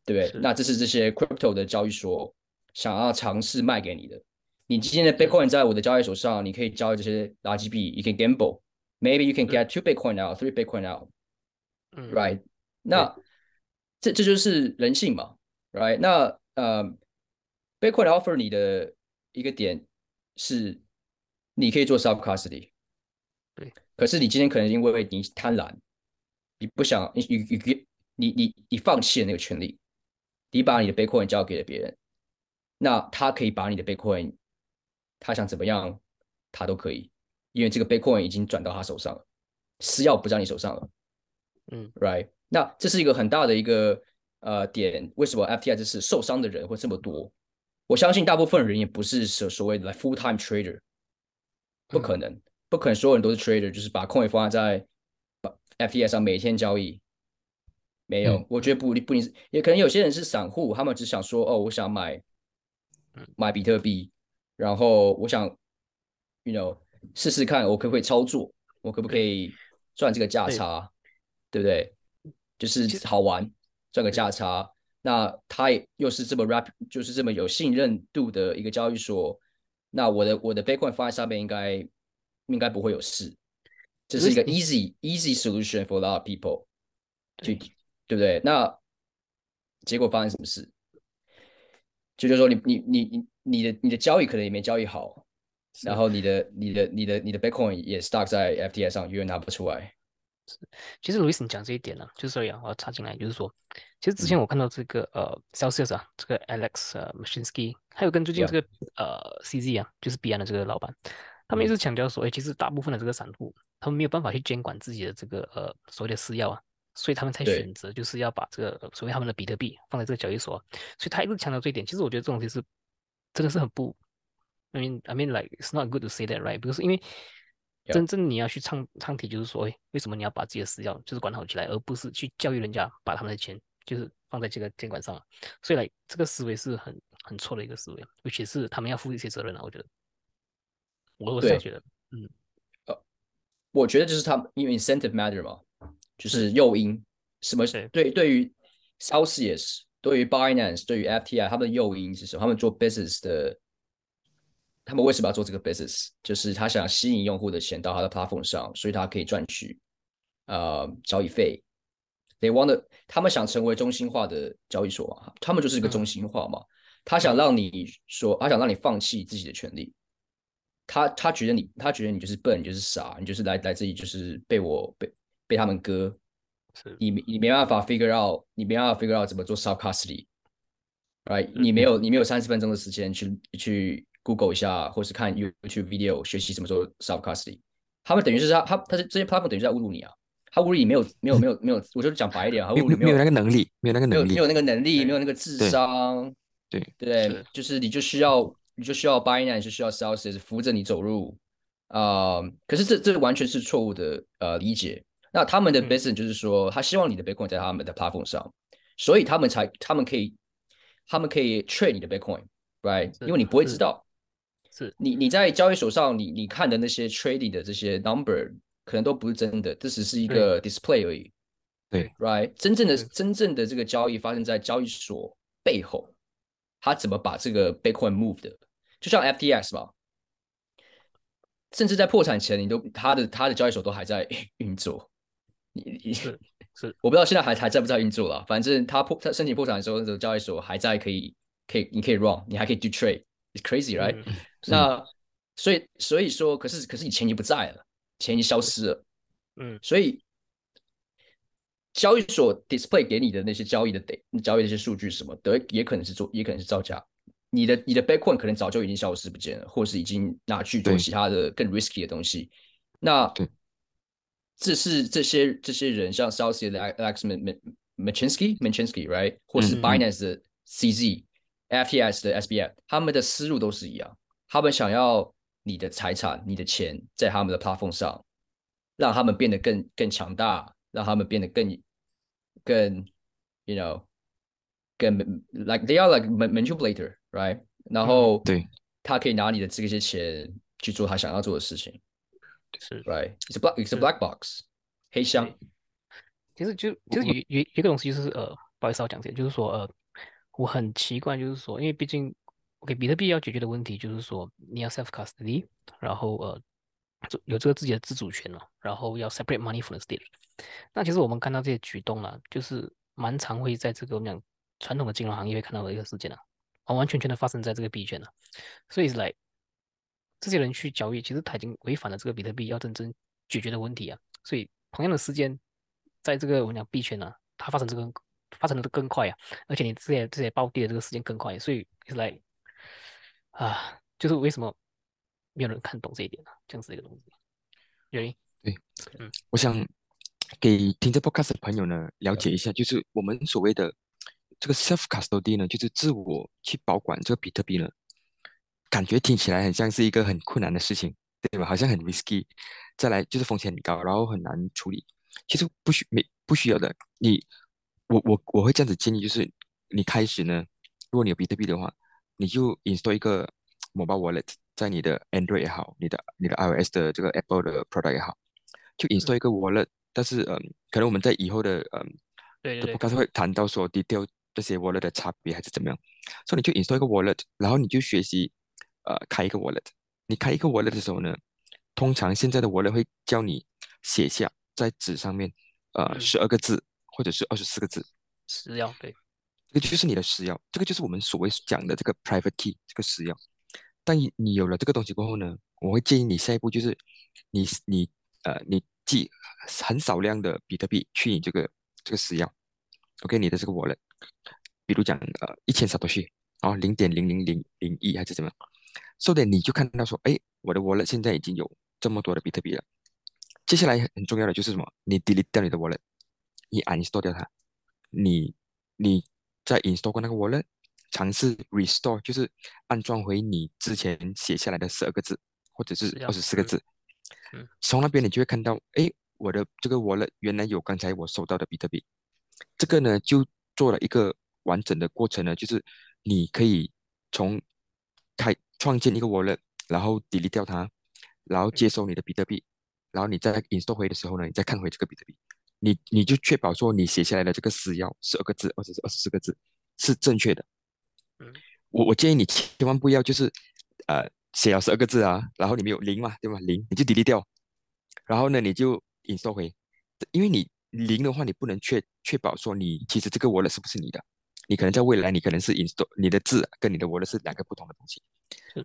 对不对？那这是这些 crypto 的交易所想要尝试卖给你的。你今天的 Bitcoin 在我的交易所上，你可以交易这些垃圾币，you can gamble。Maybe you can get two Bitcoin out, three Bitcoin out, 嗯 right？那这这就是人性嘛，right？那呃，Bitcoin offer 你的一个点是，你可以做 self custody，对。可是你今天可能因为你贪婪，你不想你你你你你你放弃了那个权利，你把你的 Bitcoin 交给了别人，那他可以把你的 Bitcoin，他想怎么样，他都可以，因为这个 Bitcoin 已经转到他手上了，私钥不在你手上了。嗯，right？那这是一个很大的一个呃点，为什么 FTI 这是受伤的人会这么多？我相信大部分人也不是所所谓的 full time trader，不可能，不可能所有人都是 trader，就是把空位放在 FTI 上每天交易。没有，嗯我觉得不不一定是，也可能有些人是散户，他们只想说，哦，我想买买比特币，然后我想，you know，试试看我可不可以操作，我可不可以赚这个价差，对不对？就是好玩，赚个价差。那他也又是这么 rap，就是这么有信任度的一个交易所，那我的我的 Bitcoin 放在上面应该应该不会有事。这是一个 easy easy solution for a lot of people，就对对不对？那结果发生什么事？就就是说你你你你你的你的交易可能也没交易好，然后你的你的你的你的 Bitcoin 也 stuck 在 FTS 上，永远拿不出来。其实 Louis 你讲这一点呢、就是说呀，我要插进来，就是说，其实之嗯前我看到这个、呃 Celsius 啊，这个 Alex 呃，Machinsky，还有跟最近.这个呃 CZ 啊，就是币安的这个老板，他们一直强调说，哎，其实大部分的这个散户，他们没有办法去监管自己的这个呃所谓的私钥啊，所以他们才选择就是要把这个呃所谓他们的比特币放在这个交易所啊，所以他一直强调这一点。其实我觉得这种东西是真的是很不，I mean I mean like it's not good to say that right，because 因为.真正你要去唱唱题，就是说，哎，为什么你要把自己的私钥就是管好起来，而不是去教育人家把他们的钱就是放在这个监管上？所以来这个思维是很很错的一个思维，尤其是他们要负一些责任啊，我觉得，我我是觉得，我觉得就是他们因为 incentive matter 嘛，就是诱因。什么对对对于 Celsius、对于 Binance、对于 FTI，他们的诱因是什么？他们做 business 的，他们为什么要做这个 business？就是他想吸引用户的钱到他的 platform 上，所以他可以赚取呃交易费。They want to，他们想成为中心化的交易所嘛？他们就是一个中心化嘛。他想让你说，他想让你放弃自己的权利。他他觉得你，他觉得你就是笨，你就是傻，你就是来来自于就是被我被被他们割，你你没办法 figure out，你没办法 figure out 怎么做 self custody，right？你嗯没有你没有三十分钟的时间去去 Google 一下，或是看 YouTube video 学习怎么做 self custody。他们等于是他他他这些 platform 等于是在侮辱你啊，他侮辱你没有没有没有没有，我就讲白一点啊，他侮辱你没有那个能力，没有那个能力没有没有，那个能力，没有那个智商，对对对？就是你就需要你就需要 Binance，就需要 Celsius 扶着你走路啊、可是这这完全是错误的呃理解。那他们的嗯 business 就是说，他希望你的 Bitcoin 在他们的 platform 上，所以他们才他们可以他们可以 trade 你的 Bitcoin，right？因为你不会知道。是你你在交易所上，你你看的那些 trading 的这些 number 可能都不是真的，这只是一个 display 而已。对，right，真正的真正的这个交易发生在交易所背后，他怎么把这个 Bitcoin move 的？就像 FTX 吧，甚至在破产前，你都他的他的交易所都还在 [laughs] 运作。你你是是我不知道现在还还在不在运作了，反正他破他申请破产的时候，那个交易所还在可以可以你可以 run，你还可以 do trade，it's crazy，right？、嗯。那所以所以说，可是可是你钱已经不在了，钱已经消失了，嗯。所以交易所 display 给你的那些交易的得交易的一些数据什么？的，也可能是做，也可能是造假。你的你的 Bitcoin 可能早就已经消失不见了，或是已经拿去做其他的更 risky 的东西。那这是这些这些人，像的 Alex Machinsky Machinsky right，或是 Binance 的 CZ、FTS 的 SBF，他们的思路都是一样，他们想要你的财产、你的钱在他们的 platform 上，让他们变得更更强大，让他们变得更更，you know，更 like they are like ma- manipulator，right？然后对他可以拿你的这些钱去做他想要做的事情是。，right？It's a black it's a black box，黑箱。其实就就是有有有一个东西就是呃，不好意思，我讲这个，就是说呃，我很奇怪，就是说，因为毕竟，OK，比特币要解决的问题就是说，你要 self custody，然后呃，有这个自己的自主权了，然后要 separate money from the state。那其实我们看到这些举动啦，就是蛮常会在这个我们讲传统的金融行业会看到的一个事件啊，完完全全的发生在这个币圈了。所以是来这些人去交易，其实他已经违反了这个比特币要真正解决的问题啊。所以同样的时间，在这个我们讲币圈呢、它发生这个发生的更快啊，而且你这些这些暴跌的这个时间更快，所以是来啊，就是为什么没有人看懂这一点呢、这样子的一个东西，原因对，嗯。我想给听这 podcast 的朋友呢了解一下，就是我们所谓的这个 self custody 呢，就是自我去保管这个比特币呢，感觉听起来很像是一个很困难的事情，对吧？好像很 risky，再来就是风险很高，然后很难处理。其实不需没不需要的，你我我我会这样子建议，就是你开始呢，如果你有比特币的话，你就 install 一个 mobile wallet 在你的 Android 也好，你的你的 iOS 的这个 Apple 的 product 也好，就 install 一个 wallet，但是嗯，可能我们在以后的嗯对对对，podcast 会谈到说 detail 这些 wallet 的差别还是怎么样，所以你就 install 一个 wallet，然后你就学习呃开一个 wallet。你开一个 wallet 的时候呢，通常现在的 wallet 会教你写下在纸上面呃嗯。十二个字或者是二十四个字，私钥对，这个就是你的私钥，这个就是我们所谓讲的这个 private key 这个私钥。但你你有了这个东西过后呢，我会建议你下一步就是你你呃你寄很少量的比特币去你这个这个私钥，OK 你的这个 wallet，比如讲呃一千小多西，然后零点零零零零一还是怎么样，so that 你就看到说，哎，我的 wallet 现在已经有这么多的比特币了。接下来很重要的就是什么？你 delete 掉你的 wallet，你 uninstall 掉它，你你在 install 过那个 wallet，尝试 restore，就是安装回你之前写下来的十二个字或者是二十四个嗯字。嗯从那边你就会看到，哎，我的这个 wallet 原来有刚才我收到的比特币。这个呢，就做了一个完整的过程呢，就是你可以从开创建一个 wallet，然后 delete 掉它，然后接收你的比特币，然后你在 install 回的时候呢，你再看回这个比特币，你你就确保说你写下来的这个私钥十二个字或者是二十四个字是正确的。嗯我我建议你千万不要就是呃写了十二个字啊，然后你没有零嘛，对吧？零你就 delete 掉，然后呢你就 install 回，因为你零的话你不能确确保说你其实这个 wallet 是不是你的，你可能在未来你可能是 install 你的字跟你的 wallet 是两个不同的东西。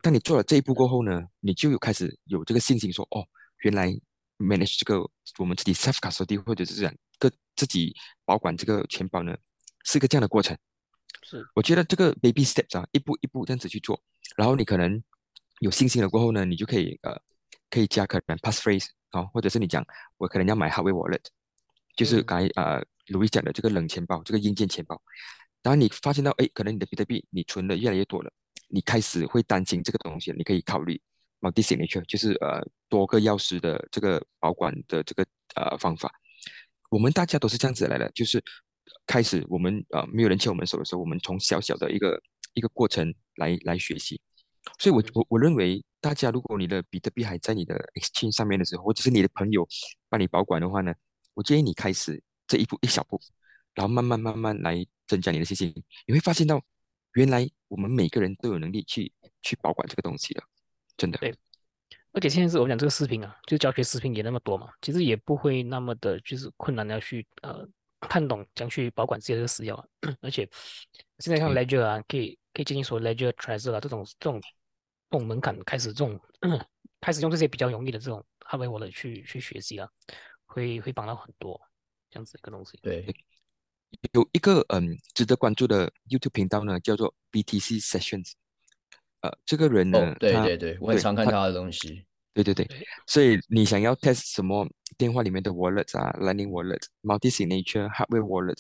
当你做了这一步过后呢，你就有开始有这个信心说，哦，原来 manage 这个我们自己 self custody 或者是讲个自己保管这个钱包呢，是一个这样的过程。是，我觉得这个 baby steps 啊，一步一步这样子去做，然后你可能有信心了过后呢，你就可以呃，可以加可能 passphrase 啊，或者是你讲我可能要买 hardware wallet，就是刚才呃 Louis 讲的这个冷钱包，这个硬件钱包。当你发现到哎，可能你的比特币你存的越来越多了，你开始会担心这个东西，你可以考虑 multi signature，就是呃多个钥匙的这个保管的这个呃方法。我们大家都是这样子来的，就是开始我们呃没有人牵我们手的时候，我们从小小的一个一个过程来来学习。所以，我我我认为大家，如果你的比特币还在你的 exchange 上面的时候，或者是你的朋友帮你保管的话呢，我建议你开始这一步一小步，然后慢慢慢慢来增加你的信心。你会发现到，原来我们每个人都有能力去去保管这个东西的，真的。对。而且现在是我讲这个视频啊，就是教学视频也那么多嘛，其实也不会那么的，就是困难要去呃看懂怎样去保管这些私钥啊。[coughs] 而且现在像 Ledger 啊，可以可以建议说 Ledger Trezor 啊这种这种这种门槛开始这种开始用这些比较容易的这种 hardware wallet 去去学习啊，会会帮到很多这样子一个东西。对，有一个嗯值得关注的 YouTube 频道呢，叫做 BTC Sessions。呃，这个人呢，对对对，我很常看他的东西。对对对，所以你想要 test 什么电话里面的 wallet 啊，Lightning wallet、Multi Signature、Hardware wallet，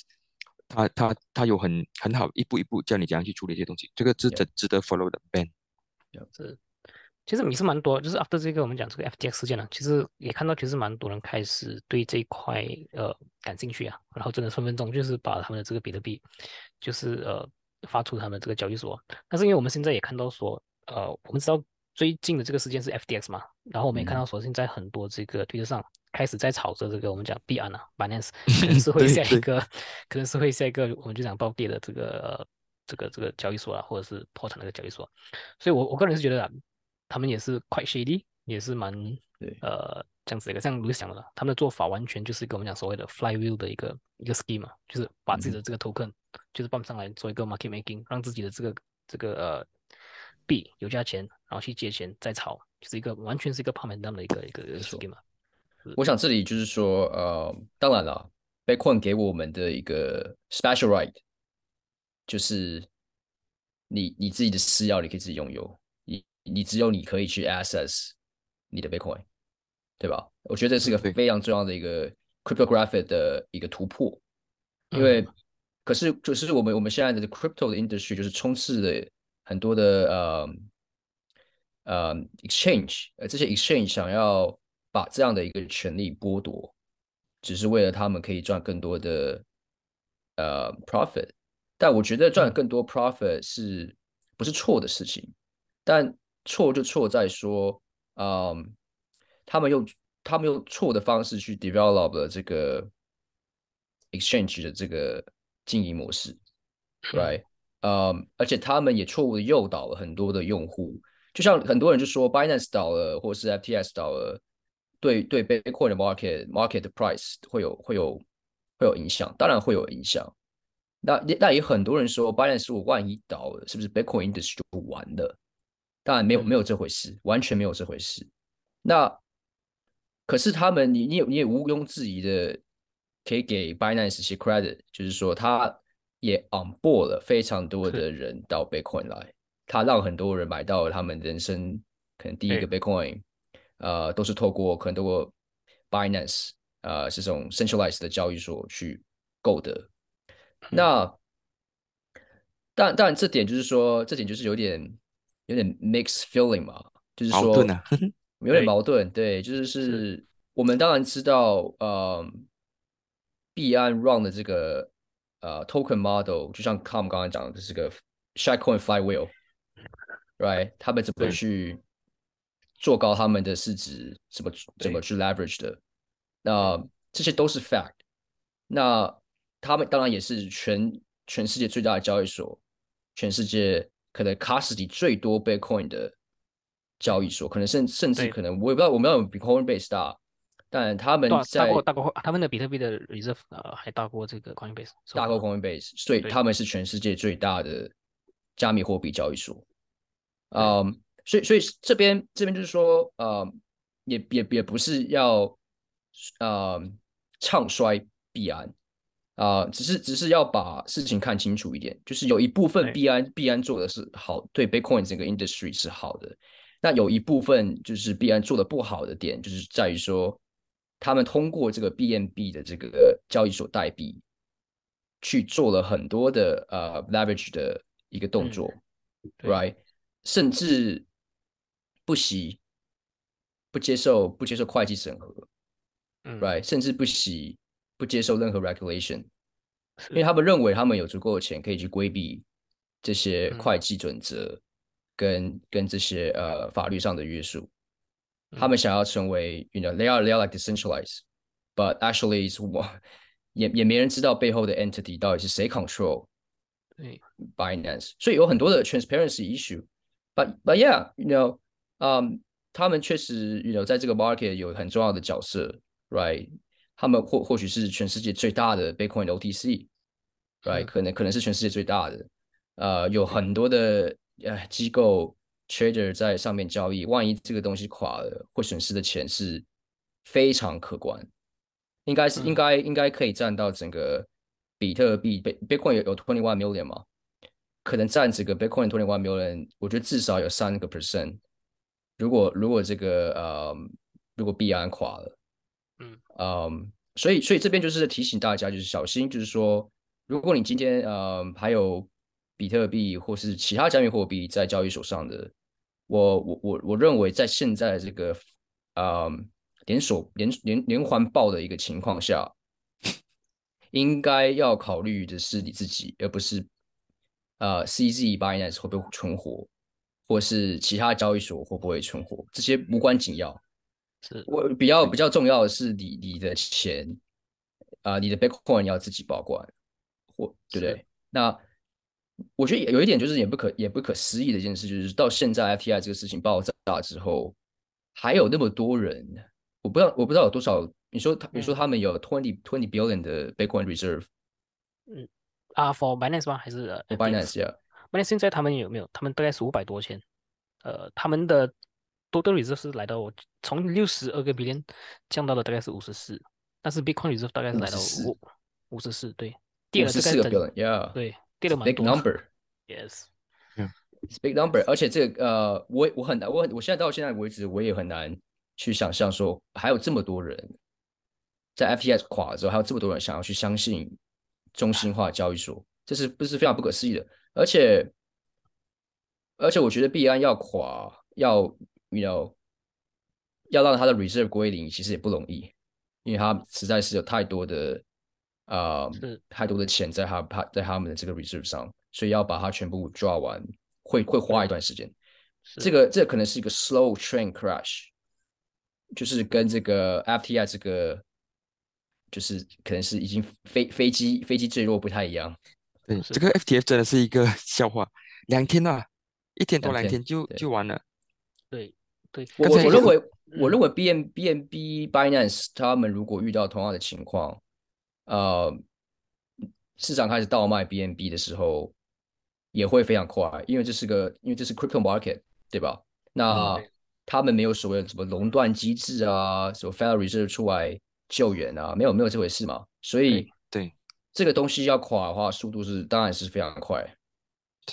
他他他有很很好一步一步教你怎样去处理这些东西，这个是值值得 follow 的 Ben。是，其实也是蛮多，就是 after 这个我们讲这个 FTX 事件呢，其实也看到其实蛮多人开始对这一块呃感兴趣啊，然后真的分分钟就是把他们的这个比特币，就是呃。发出他们这个交易所，但是因为我们现在也看到说，呃，我们知道最近的这个事件是 F D X 嘛，然后我们也看到说现在很多这个推特上开始在炒着这个我们讲币安啊，Binance [laughs] 可能是会下一个，可能是会下一个我们就讲暴跌的这个这个这个交易所啊，或者是破产的一个交易所，所以我我个人是觉得啊他们也是 quite shady，也是蛮呃这样子一个，像卢想了，他们的做法完全就是跟我们讲所谓的 flywheel 的一个一个 scheme 嘛，就是把自己的这个 token。就是放上来做一个 market making，让自己的这个这个呃币有价钱，然后去借钱再炒，就是一个完全是一个泡沫这样的一个一个 scheme 嘛。我想这里就是说，呃，当然了，Bitcoin 给我们的一个 special right，就是你你自己的私钥你可以自己拥有，你你只有你可以去 access 你的 Bitcoin，对吧？我觉得这是个非常重要的一个 cryptographic 的一个突破，因为。可是，就是我们我们现在的 crypto 的 industry 就是充斥的很多的呃呃 exchange，呃这些 exchange 想要把这样的一个权利剥夺，只是为了他们可以赚更多的呃 profit。但我觉得赚更多 profit 是不是错的事情？但错就错在说，嗯，他们用他们用错的方式去 develop 了这个 exchange 的这个。经营模式，right？呃，而且他们也错误的诱导了很多的用户，就像很多人就说，Binance 倒了，或者是 FTS 倒了，对对，Bitcoin 的 market market price 会有会有会有影响，当然会有影响。那那也很多人说，Binance 如果万一倒了，是不是 Bitcoin industry 就完了？当然没有没有这回事，完全没有这回事。那可是他们，你你也你也毋庸置疑的。可以给 Binance 些 credit，就是说他也 on board 了非常多的人到 Bitcoin 来，他让很多人买到了他们人生可能第一个 Bitcoin，呃，都是透过可能透过 Binance，呃，这种 centralized 的交易所去购得。那但但这点就是说，这点就是有点有点 mixed feeling 嘛，就是说 [laughs] 有点矛盾，对，就是是我们当然知道，呃。币安 run 的这个呃 token model，就像 Com 刚刚讲的，这是个 Shitcoin flywheel，right？他们怎么去做高他们的市值，怎么怎么去 leverage 的？那这些都是 fact。那他们当然也是全全世界最大的交易所，全世界可能 custody 最多 Bitcoin 的交易所，可能甚甚至可能我也不知道，我们要有比 Coinbase 大。但他们在大过大过他们的比特币的 reserve 呃还大过这个 Coinbase，大过 Coinbase，所以他们是全世界最大的加密货币交易所。嗯，所以所以这边这边就是说，呃，也也也不是要呃唱衰币安啊，只是只是要把事情看清楚一点，就是有一部分币安币安做的是好，对 Bitcoin 整个 industry 是好的，那有一部分就是币安做的不好的点，就是在于说他们通过这个 BNB 的这个交易所代币去做了很多的呃 leverage 的一个动作，right，甚至不惜不接受不接受会计审核。right，甚至不惜不接受任何 regulation，因为他们认为他们有足够的钱可以去规避这些会计准则跟跟这些呃法律上的约束。他们想要成为，you know，they are they are like decentralized，but actually is 我也也没人知道背后的 entity 到底是谁 control，对，Binance，所以有很多的 transparency issue。But but yeah，you know，嗯，他们确实，you know，在这个 market 有很重要的角色。right？他们或或许是全世界最大的 Bitcoin OTC，right？可能可能是全世界最大的，呃，有很多的呃机构 trader 在上面交易，万一这个东西垮了，会损失的钱是非常可观，应该是应该应该可以占到整个比特币 Bitcoin 有有 twenty one million 吗？可能占这个 Bitcoin twenty one million，我觉得至少有三个 percent。如果如果这个呃如果币安垮了。嗯，所以所以这边就是提醒大家，就是小心，就是说，如果你今天呃还有比特币或是其他加密货币在交易所上的，我我我我认为在现在这个呃连锁连连连环爆的一个情况下，应该要考虑的是你自己，而不是呃 CZ Binance 会不会存活，或是其他交易所会不会存活，这些无关紧要。是我比较比较重要的是你你的钱啊，你的 Bitcoin 要自己保管，或对不对？那我觉得有一点就是也不可也不可思议的一件事，就是到现在 FTI 这个事情爆炸之后，还有那么多人，我不知道我不知道有多少。你说他你说他们有 twenty twenty billion 的 Bitcoin reserve，嗯啊，for Binance 吗？还是 for Binance 呀？Binance 现在他们有没有？他们大概是五百多千，呃，他们的。多的 reserve 是来到从六十二个 billion 降到了大概是五十四，但是 Bitcoin reserve 大概是来到五五十四，对，跌了大概等，yeah，对，跌了蛮多。[laughs] Big number，yes，it's [laughs] big number，而且这个呃，我我很难，我我现在到现在为止，我也很难去想象说还有这么多人在 FTS 垮了之后，还有这么多人想要去相信中心化交易所，这是不是非常不可思议的？而且而且我觉得币安要垮要。You know，要让他的 reserve 归零，其实也不容易，因为他实在是有太多的啊，太多的钱在他他在他们的这个 reserve 上，所以要把它全部抓完，会会花一段时间。这个这可能是一个 slow train crash，就是跟这个 FTI 这个，就是可能是已经飞飞机飞机坠落不太一样。对，这个 FTF 真的是一个 [laughs] 笑话，两天啊，一天多两天就就完了。对。对，我我认为，我认为 B N B N B Binance 他们如果遇到同样的情况，呃，市场开始倒卖 B N B 的时候，也会非常快，因为这是个，因为这是 crypto market，对吧？那他们没有所谓的什么垄断机制啊，什么 Federal Reserve 出来救援啊，没有没有这回事嘛。所以，对这个东西要垮的话，速度是当然是非常快。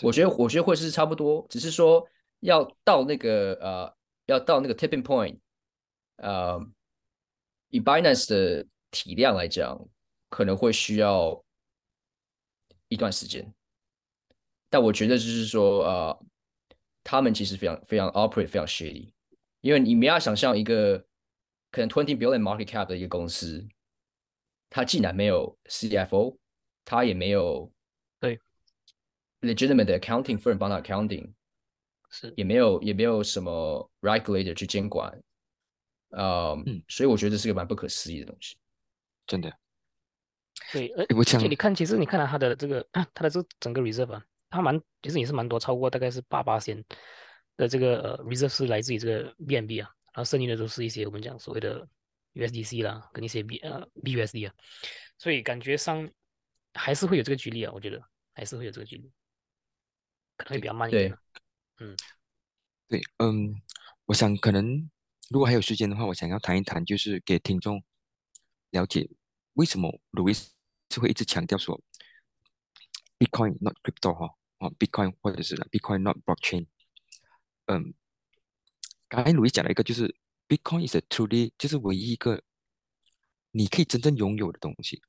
我觉得，我觉得会是差不多，只是说要到那个呃。要到那个 tipping point，呃，以 Binance 的体量来讲，可能会需要一段时间。但我觉得就是说，呃，他们其实非常非常 operate 非常 shady，因为你没要想象一个可能 twenty billion market cap 的一个公司，它竟然没有 CFO，它也没有对 legitimate accounting firm 帮他 accounting。是，也没有也没有什么 regulator 去监管，呃，嗯，所以我觉得是个蛮不可思议的东西，真的。对，而且你看，其实你看到它的这个，它的这整个 reserve，啊它蛮其实也是蛮多，超过大概是八八千的这个呃 reserve 是来自于这个 BNB 啊，然后剩余的都是一些我们讲所谓的 USDC 啦，跟一些 B 呃 BUSD 啊，所以感觉上还是会有这个距离啊，我觉得还是会有这个距离，可能会比较慢一点。嗯，对，嗯，我想可能如果还有时间的话，我想要谈一谈，就是给听众了解为什么 Louis 是会一直强调说 Bitcoin not crypto 哈，啊 Bitcoin 或者是 Bitcoin not blockchain。嗯，刚才 Louis 讲了一个，就是 Bitcoin is a truly 就是唯一一个你可以真正拥有的东西。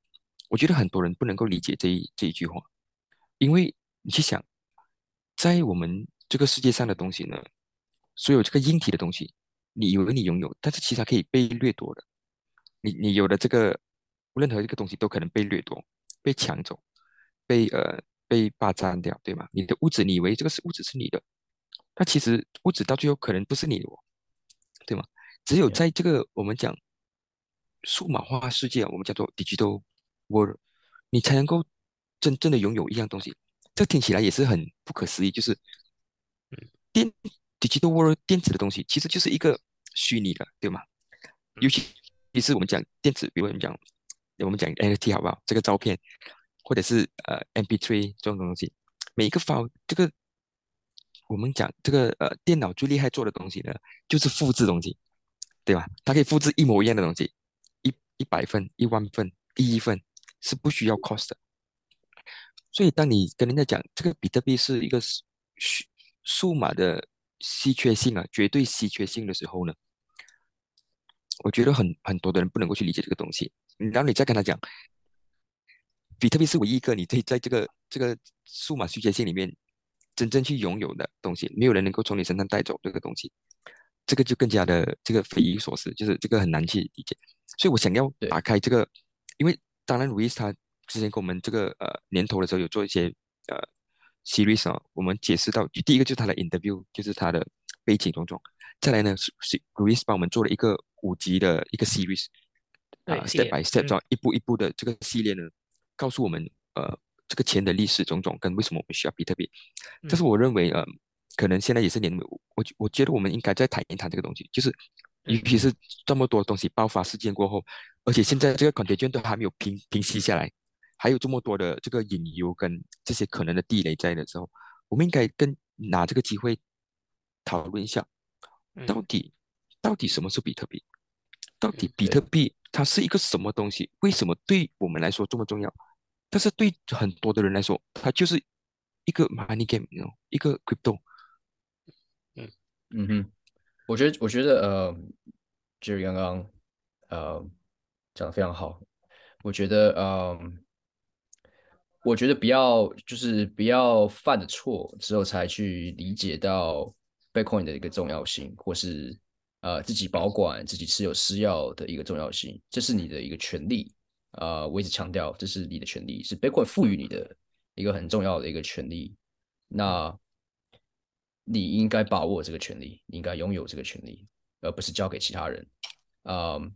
我觉得很多人不能够理解这一这一句话，因为你去想，在我们这个世界上的东西呢，所有这个硬体的东西，你以为你拥有，但是其实可以被掠夺的。你你有的这个任何一个东西都可能被掠夺、被抢走、被呃被霸占掉，对吗？你的物质，你以为这个是物质是你的，那其实物质到最后可能不是你的，对吗？只有在这个我们讲数码化世界，我们叫做 digital。world，，你才能够真正的拥有一样东西，这听起来也是很不可思议。就是，电，digital world 电子的东西其实就是一个虚拟的，对吗？尤其，其实我们讲电子，比如我们讲，我们讲 NFT 好不好？这个照片，或者是呃 MP3 这种东西，每一个 file，这个我们讲这个呃电脑最厉害做的东西呢，就是复制东西，对吧？它可以复制一模一样的东西，一一百份、一万份、一亿份。是不需要 cost 的，所以当你跟人家讲这个比特币是一个数数码的稀缺性啊，绝对稀缺性的时候呢，我觉得很很多的人不能够去理解这个东西。然后你再跟他讲，比特币是唯一一个你可以在这个这个数码稀缺性里面真正去拥有的东西，没有人能够从你身上带走这个东西，这个就更加的这个匪夷所思，就是这个很难去理解。所以我想要打开这个，因为。当然，Louis 他之前跟我们这个呃年头的时候有做一些呃 series 啊，我们解释到，第一个就是他的 interview，就是他的背景种种。再来呢是是 Louis 帮我们做了一个五集的一个 series，啊 step by step，一步一步的这个系列呢，告诉我们呃这个钱的历史种种跟为什么我们需要比特币。但是我认为呃可能现在也是年我我觉得我们应该再谈一谈这个东西，就是尤其是这么多东西爆发事件过后。而且现在这个 contagion 都还没有平平息下来，还有这么多的这个隐忧跟这些可能的地雷在的时候，我们应该跟拿这个机会讨论一下，到底到底什么是比特币？到底比特币它是一个什么东西？为什么对我们来说这么重要？但是对很多的人来说，它就是一个 money game，一个 crypto。嗯嗯哼，我觉得我觉得呃，就是刚刚呃。讲的非常好，我觉得，嗯，我觉得不要就是不要犯了错之后才去理解到 Bitcoin 的一个重要性，或是呃自己保管、自己持有私钥的一个重要性，这是你的一个权利。呃，我一直强调，这是你的权利，是 Bitcoin 赋予你的一个很重要的一个权利。那你应该把握这个权利，你应该拥有这个权利，而不是交给其他人。嗯。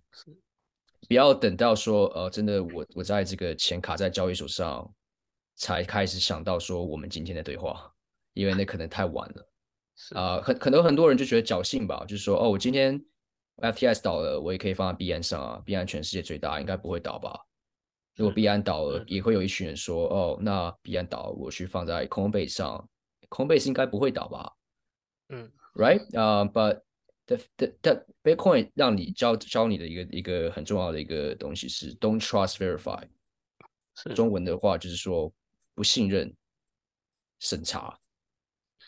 不要等到说，呃，真的，我我在这个钱卡在交易所上，才开始想到说我们今天的对话，因为那可能太晚了。[laughs] 啊，很可能很多人就觉得侥幸吧，就是说，哦，我今天 FTS 倒了，我也可以放在 B 安上啊，，B 安全世界最大，应该不会倒吧？如果 B 安倒了，也会有一群人说，哦，那 B 安倒，我去放在 Coinbase 上，Coinbase 应该不会倒吧？嗯，Right？啊，But the the the Bitcoin 让你教教你的一个一个很重要的一个东西是 Don't trust verify，中文的话就是说不信任审查。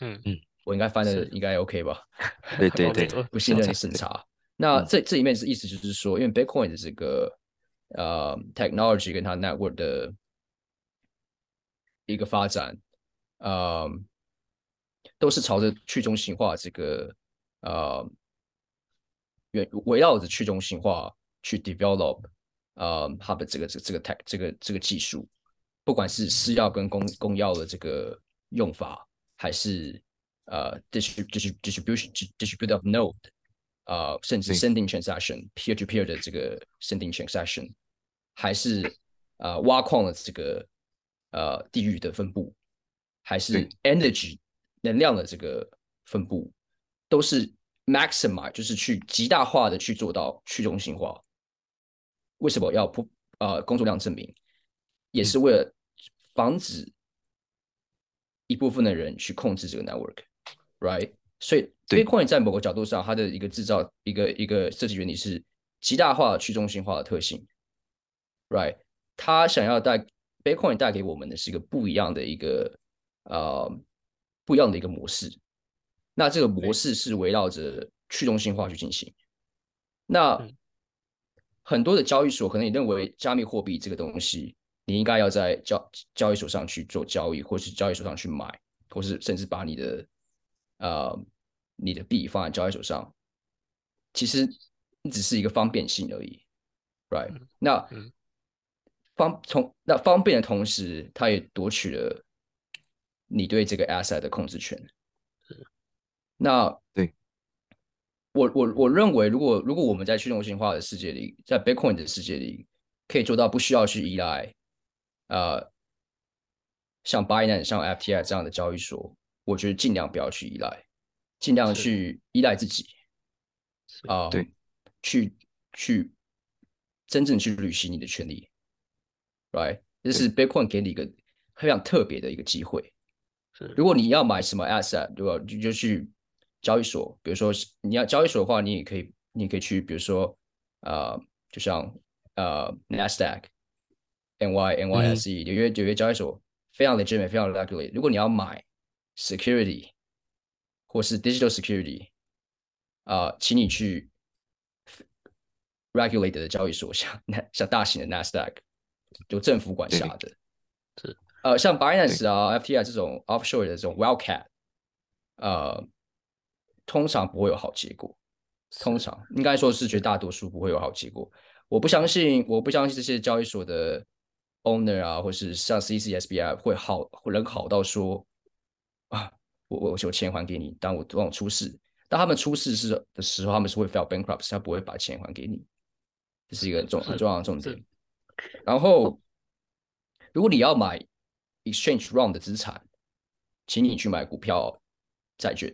嗯嗯，我应该翻的应该 OK 吧？[laughs] 对对 [laughs] 对，不信任审查。那这这里面是意思就是说，因为 Bitcoin 的这个呃 technology 跟它 network 的一个发展，呃，都是朝着去中心化这个呃。围围绕着去中心化去 develop，呃，它的这个这这个 tech 这个这个技术，不管是私钥跟公公钥的这个用法，还是呃 distribution distribution distribution of node，呃，甚至 sending transaction peer to peer 的这个 sending transaction，还是呃挖矿的这个呃地域的分布，还是 energy 能量的这个分布，都是。maximize 就是去极大化的去做到去中心化。为什么要不呃工作量证明？也是为了防止一部分的人去控制这个 network，right？所以 Bitcoin 在某个角度上，它的一个制造一个一个设计原理是极大化去中心化的特性。，right？它想要带 Bitcoin 带给我们的是一个不一样的一个呃不一样的一个模式。那这个模式是围绕着去中心化去进行。那很多的交易所可能你认为加密货币这个东西，你应该要在交交易所上去做交易，或是交易所上去买，或是甚至把你的呃你的币放在交易所上，其实只是一个方便性而已，right？那方从那方便的同时，它也夺取了你对这个 asset 的控制权。那对，我我我认为，如果如果我们在去中心化的世界里，在 Bitcoin 的世界里，可以做到不需要去依赖，呃，像 Binance、像 FTI 这样的交易所，我觉得尽量不要去依赖，尽量去依赖自己，啊，对，去去真正去履行你的权利，right？这是 Bitcoin 给你一个非常特别的一个机会。是，如果你要买什么 asset，对吧？就就去。交易所，比如说你要交易所的话，你也可以，你也可以去，比如说，呃，就像呃，Nasdaq、NY、NYSE 纽约纽约交易所非常 legitimate，非常 regulate。如果你要买 security 或是 digital security，啊，请你去 regulated 的交易所，像像大型的 Nasdaq，就政府管辖的，是呃，像 Binance 啊、FTI 这种 offshore 的这种 wildcat，呃。通常不会有好结果，通常应该说是绝大多数不会有好结果。我不相信，我不相信这些交易所的 owner 啊，或是像 CCSBI 会好，能好到说啊，我我我钱还给你，当我当我出事，当他们出事是的时候，他们是会 fail bankrupt，他不会把钱还给你，这是一个重很重要的重点。然后，如果你要买 exchange run 的资产，请你去买股票、债券。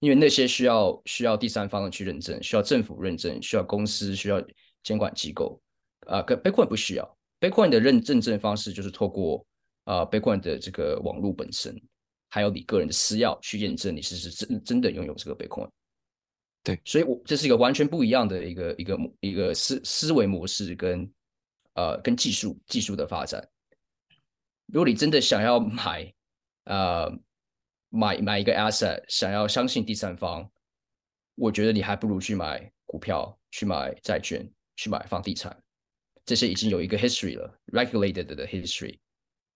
因为那些需要需要第三方去认证，需要政府认证，需要公司，需要监管机构，啊，跟 Bitcoin 不需要。Bitcoin 的认认证方式就是透过啊 Bitcoin 的这个网络本身，还有你个人的私钥去验证你是是真真的拥有这个 Bitcoin。对，所以我这是一个完全不一样的一个一个一个思思维模式跟呃跟技术技术的发展。如果你真的想要买，呃。买买一个 asset，想要相信第三方，我觉得你还不如去买股票、去买债券、去买房地产，这些已经有一个 history 了，regulated 的 history，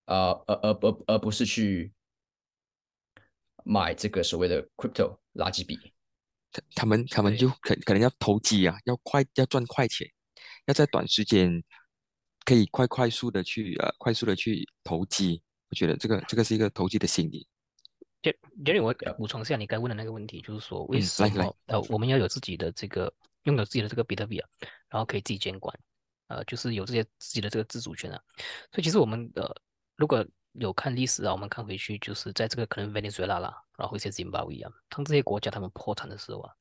啊，而而而而不是去买这个所谓的 crypto 垃圾币。他他们他们就可可能要投机啊，要快要赚快钱，要在短时间可以快快速的去呃快速的去投机。我觉得这个这个是一个投机的心理。杰杰里，我补充一下你该问的那个问题，就是说为什么呃我们要有自己的这个拥有自己的这个比特币啊，然后可以自己监管，呃，就是有这些自己的这个自主权啊。所以其实我们呃如果有看历史啊，我们看回去，就是在这个可能委内瑞拉啦，然后一些津巴布韦啊，当这些国家他们破产的时候啊，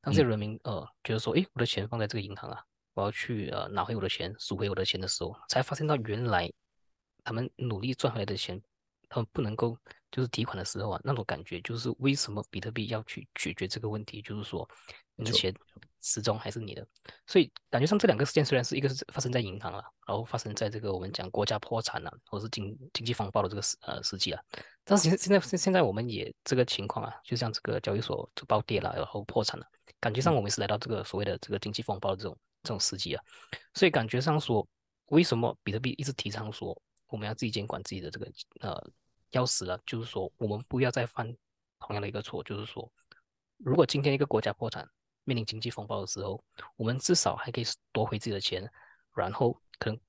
当这些人民呃觉得说，诶，我的钱放在这个银行啊，我要去呃拿回我的钱，赎回我的钱的时候，才发现到原来他们努力赚回来的钱，他们不能够。就是提款的时候啊，那种感觉就是为什么比特币要去解决这个问题？就是说，你的钱始终还是你的，所以感觉上这两个事件虽然是一个是发生在银行了，然后发生在这个我们讲国家破产了，或者是经经济风暴的这个时呃时期啊，但是现现在现现在我们也这个情况啊，就像这个交易所就暴跌了，然后破产了，感觉上我们是来到这个所谓的这个经济风暴的这种这种时机啊，所以感觉上说，为什么比特币一直提倡说我们要自己监管自己的这个呃？要死了，就是说，我们不要再犯同样的一个错，就是说，如果今天一个国家破产，面临经济风暴的时候，我们至少还可以夺回自己的钱，然后可能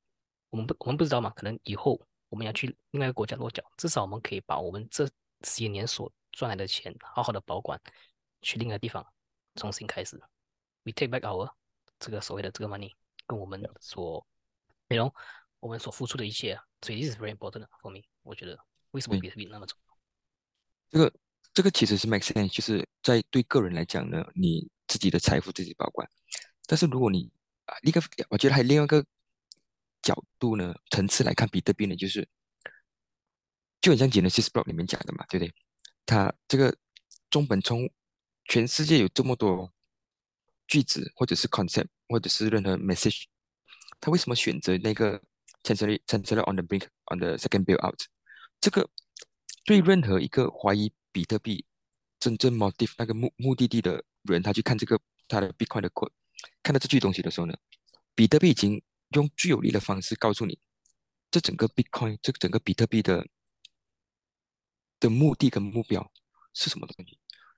我们不我们不知道嘛，可能以后我们要去另外一个国家落脚，至少我们可以把我们这些年所赚来的钱好好的保管，去另一个地方重新开始，we take back our 这个所谓的这个 money，跟我们所内容我们所付出的一切，所以 this is very important for me，我觉得。为什么比特币那么重要？这个这个其实是 make sense，就是在对个人来讲呢，你自己的财富自己保管。但是如果你啊，一个我觉得还有另外一个角度呢，层次来看比特币呢，就是就很像 Genesis Block 里面讲的嘛，对不对？它这个中本聪，全世界有这么多句子，或者是 concept，或者是任何 message，他为什么选择那个 Chancellor Chancellor on the brink on the second bailout？这个对任何一个怀疑比特币真正 motive 那个目目的地的人，他去看这个他的 Bitcoin 的 code，看到这句东西的时候呢，比特币已经用最有力的方式告诉你，这整个 Bitcoin 这整个比特币的的目的跟目标是什么东西？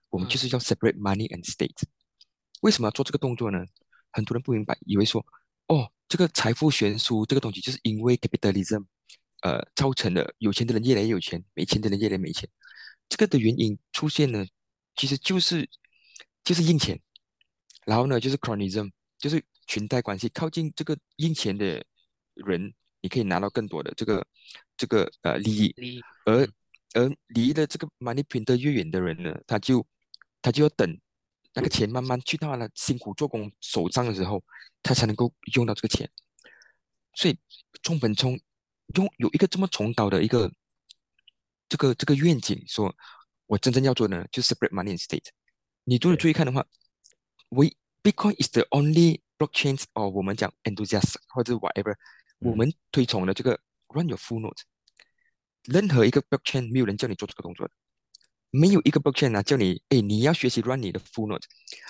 我们就是要 separate money and state。为什么要做这个动作呢？很多人不明白，以为说，哦，这个财富悬殊这个东西就是因为 capitalism，呃，造成了有钱的人越来越有钱，没钱的人越来越没钱。这个的原因出现呢，其实就是就是印钱，然后呢就是 cronyism，就是裙带关系，靠近这个印钱的人，你可以拿到更多的这个这个呃利益，利益，而而离的这个 money printer 越远的人呢，他就他就要等那个钱慢慢去到他辛苦做工手上的时候，他才能够用到这个钱。所以中本聪用有一个这么崇高的一个这个这个愿景，说我真正要做的呢，就是 separate money and state。你如果注意看的话，we Bitcoin is the only blockchain，or 我们讲 enthusiast 或者 whatever，我们推崇的这个 run your full node。任何一个 blockchain 没有人叫你做这个动作的，没有一个 blockchain 啊叫你，哎，你要学习 run 你的 full node。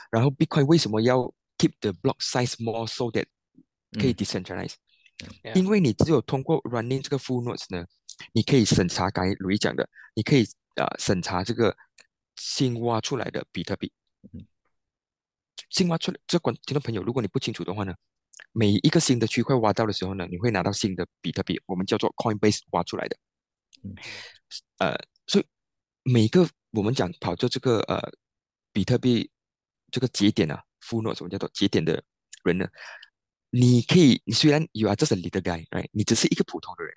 然后 Bitcoin 为什么要 keep the block size more so that 可以 decentralize？、因为你只有通过 running 这个 full nodes 呢，你可以审查刚才鲁伊讲的，你可以呃审查这个新挖出来的比特币。新挖出来，这观听众朋友，如果你不清楚的话呢，每一个新的区块挖到的时候呢，你会拿到新的比特币，我们叫做 Coinbase 挖出来的。嗯呃，所以每个我们讲跑着这个呃比特币这个节点啊，full node 什么叫做节点的人呢？你可以，你虽然 you are just a little guy，right？你只是一个普通的人，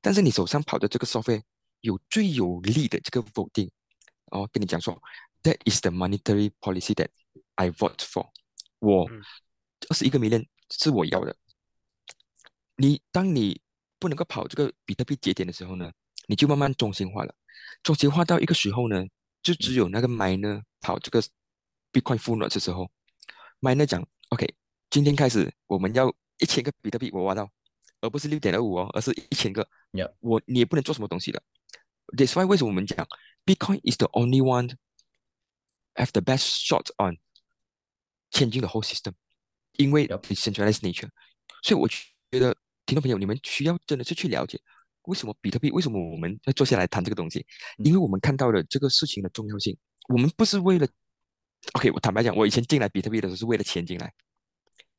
但是你手上跑的这个 software 有最有力的这个 voting，哦，跟你讲说，that is the monetary policy that I vote for。我嗯二十一个 million 是我要的。你当你不能够跑这个比特币节点的时候呢，你就慢慢中心化了。中心化到一个时候呢，就只有那个 miner 跑这个 Bitcoin full node 的时候，miner 讲 OK，今天开始我们要一千个比特币我挖到，而不是六点二五哦，而是一千个。Yeah. 我你也不能做什么东西的。That's why 为什么我们讲 Bitcoin is the only one have the best shot on changing the whole system，因为 decentralized nature。所以我觉得听众朋友，你们需要真的是去了解为什么比特币，为什么我们要坐下来谈这个东西，嗯因为我们看到了这个事情的重要性。我们不是为了，OK，我坦白讲，我以前进来比特币的时候是为了钱进来，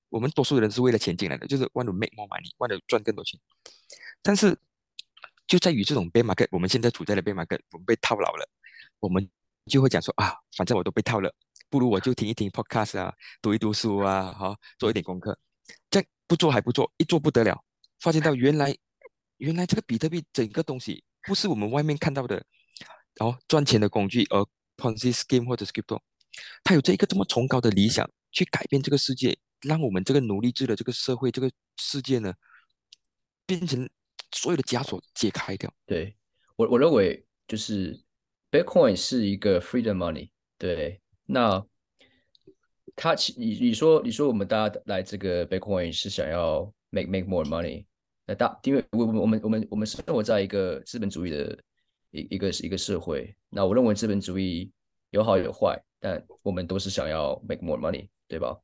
我们多数人是为了钱进来的，就是 want to make more money，want to 赚更多钱。但是就在于这种 bear market，我们现在处在的 bear market，我们被套牢了，我们就会讲说啊，反正我都被套了，不如我就听一听 podcast 啊，读一读书啊，好，做一点功课。这样不做还不做，一做不得了，发现到原来原来这个比特币整个东西不是我们外面看到的，哦，赚钱的工具，而 Ponzi scheme 或者 crypto，它有这一个这么崇高的理想，去改变这个世界，让我们这个奴隶制的这个社会这个世界呢，变成所有的枷锁解开掉。对我我认为就是 Bitcoin 是一个 freedom money，对，那它其你你说你说我们大家来这个 Bitcoin 是想要 make make more money，那大因为我我我们我们我们生活在一个资本主义的一一个一个社会，那我认为资本主义有好有坏，但我们都是想要 make more money，对吧？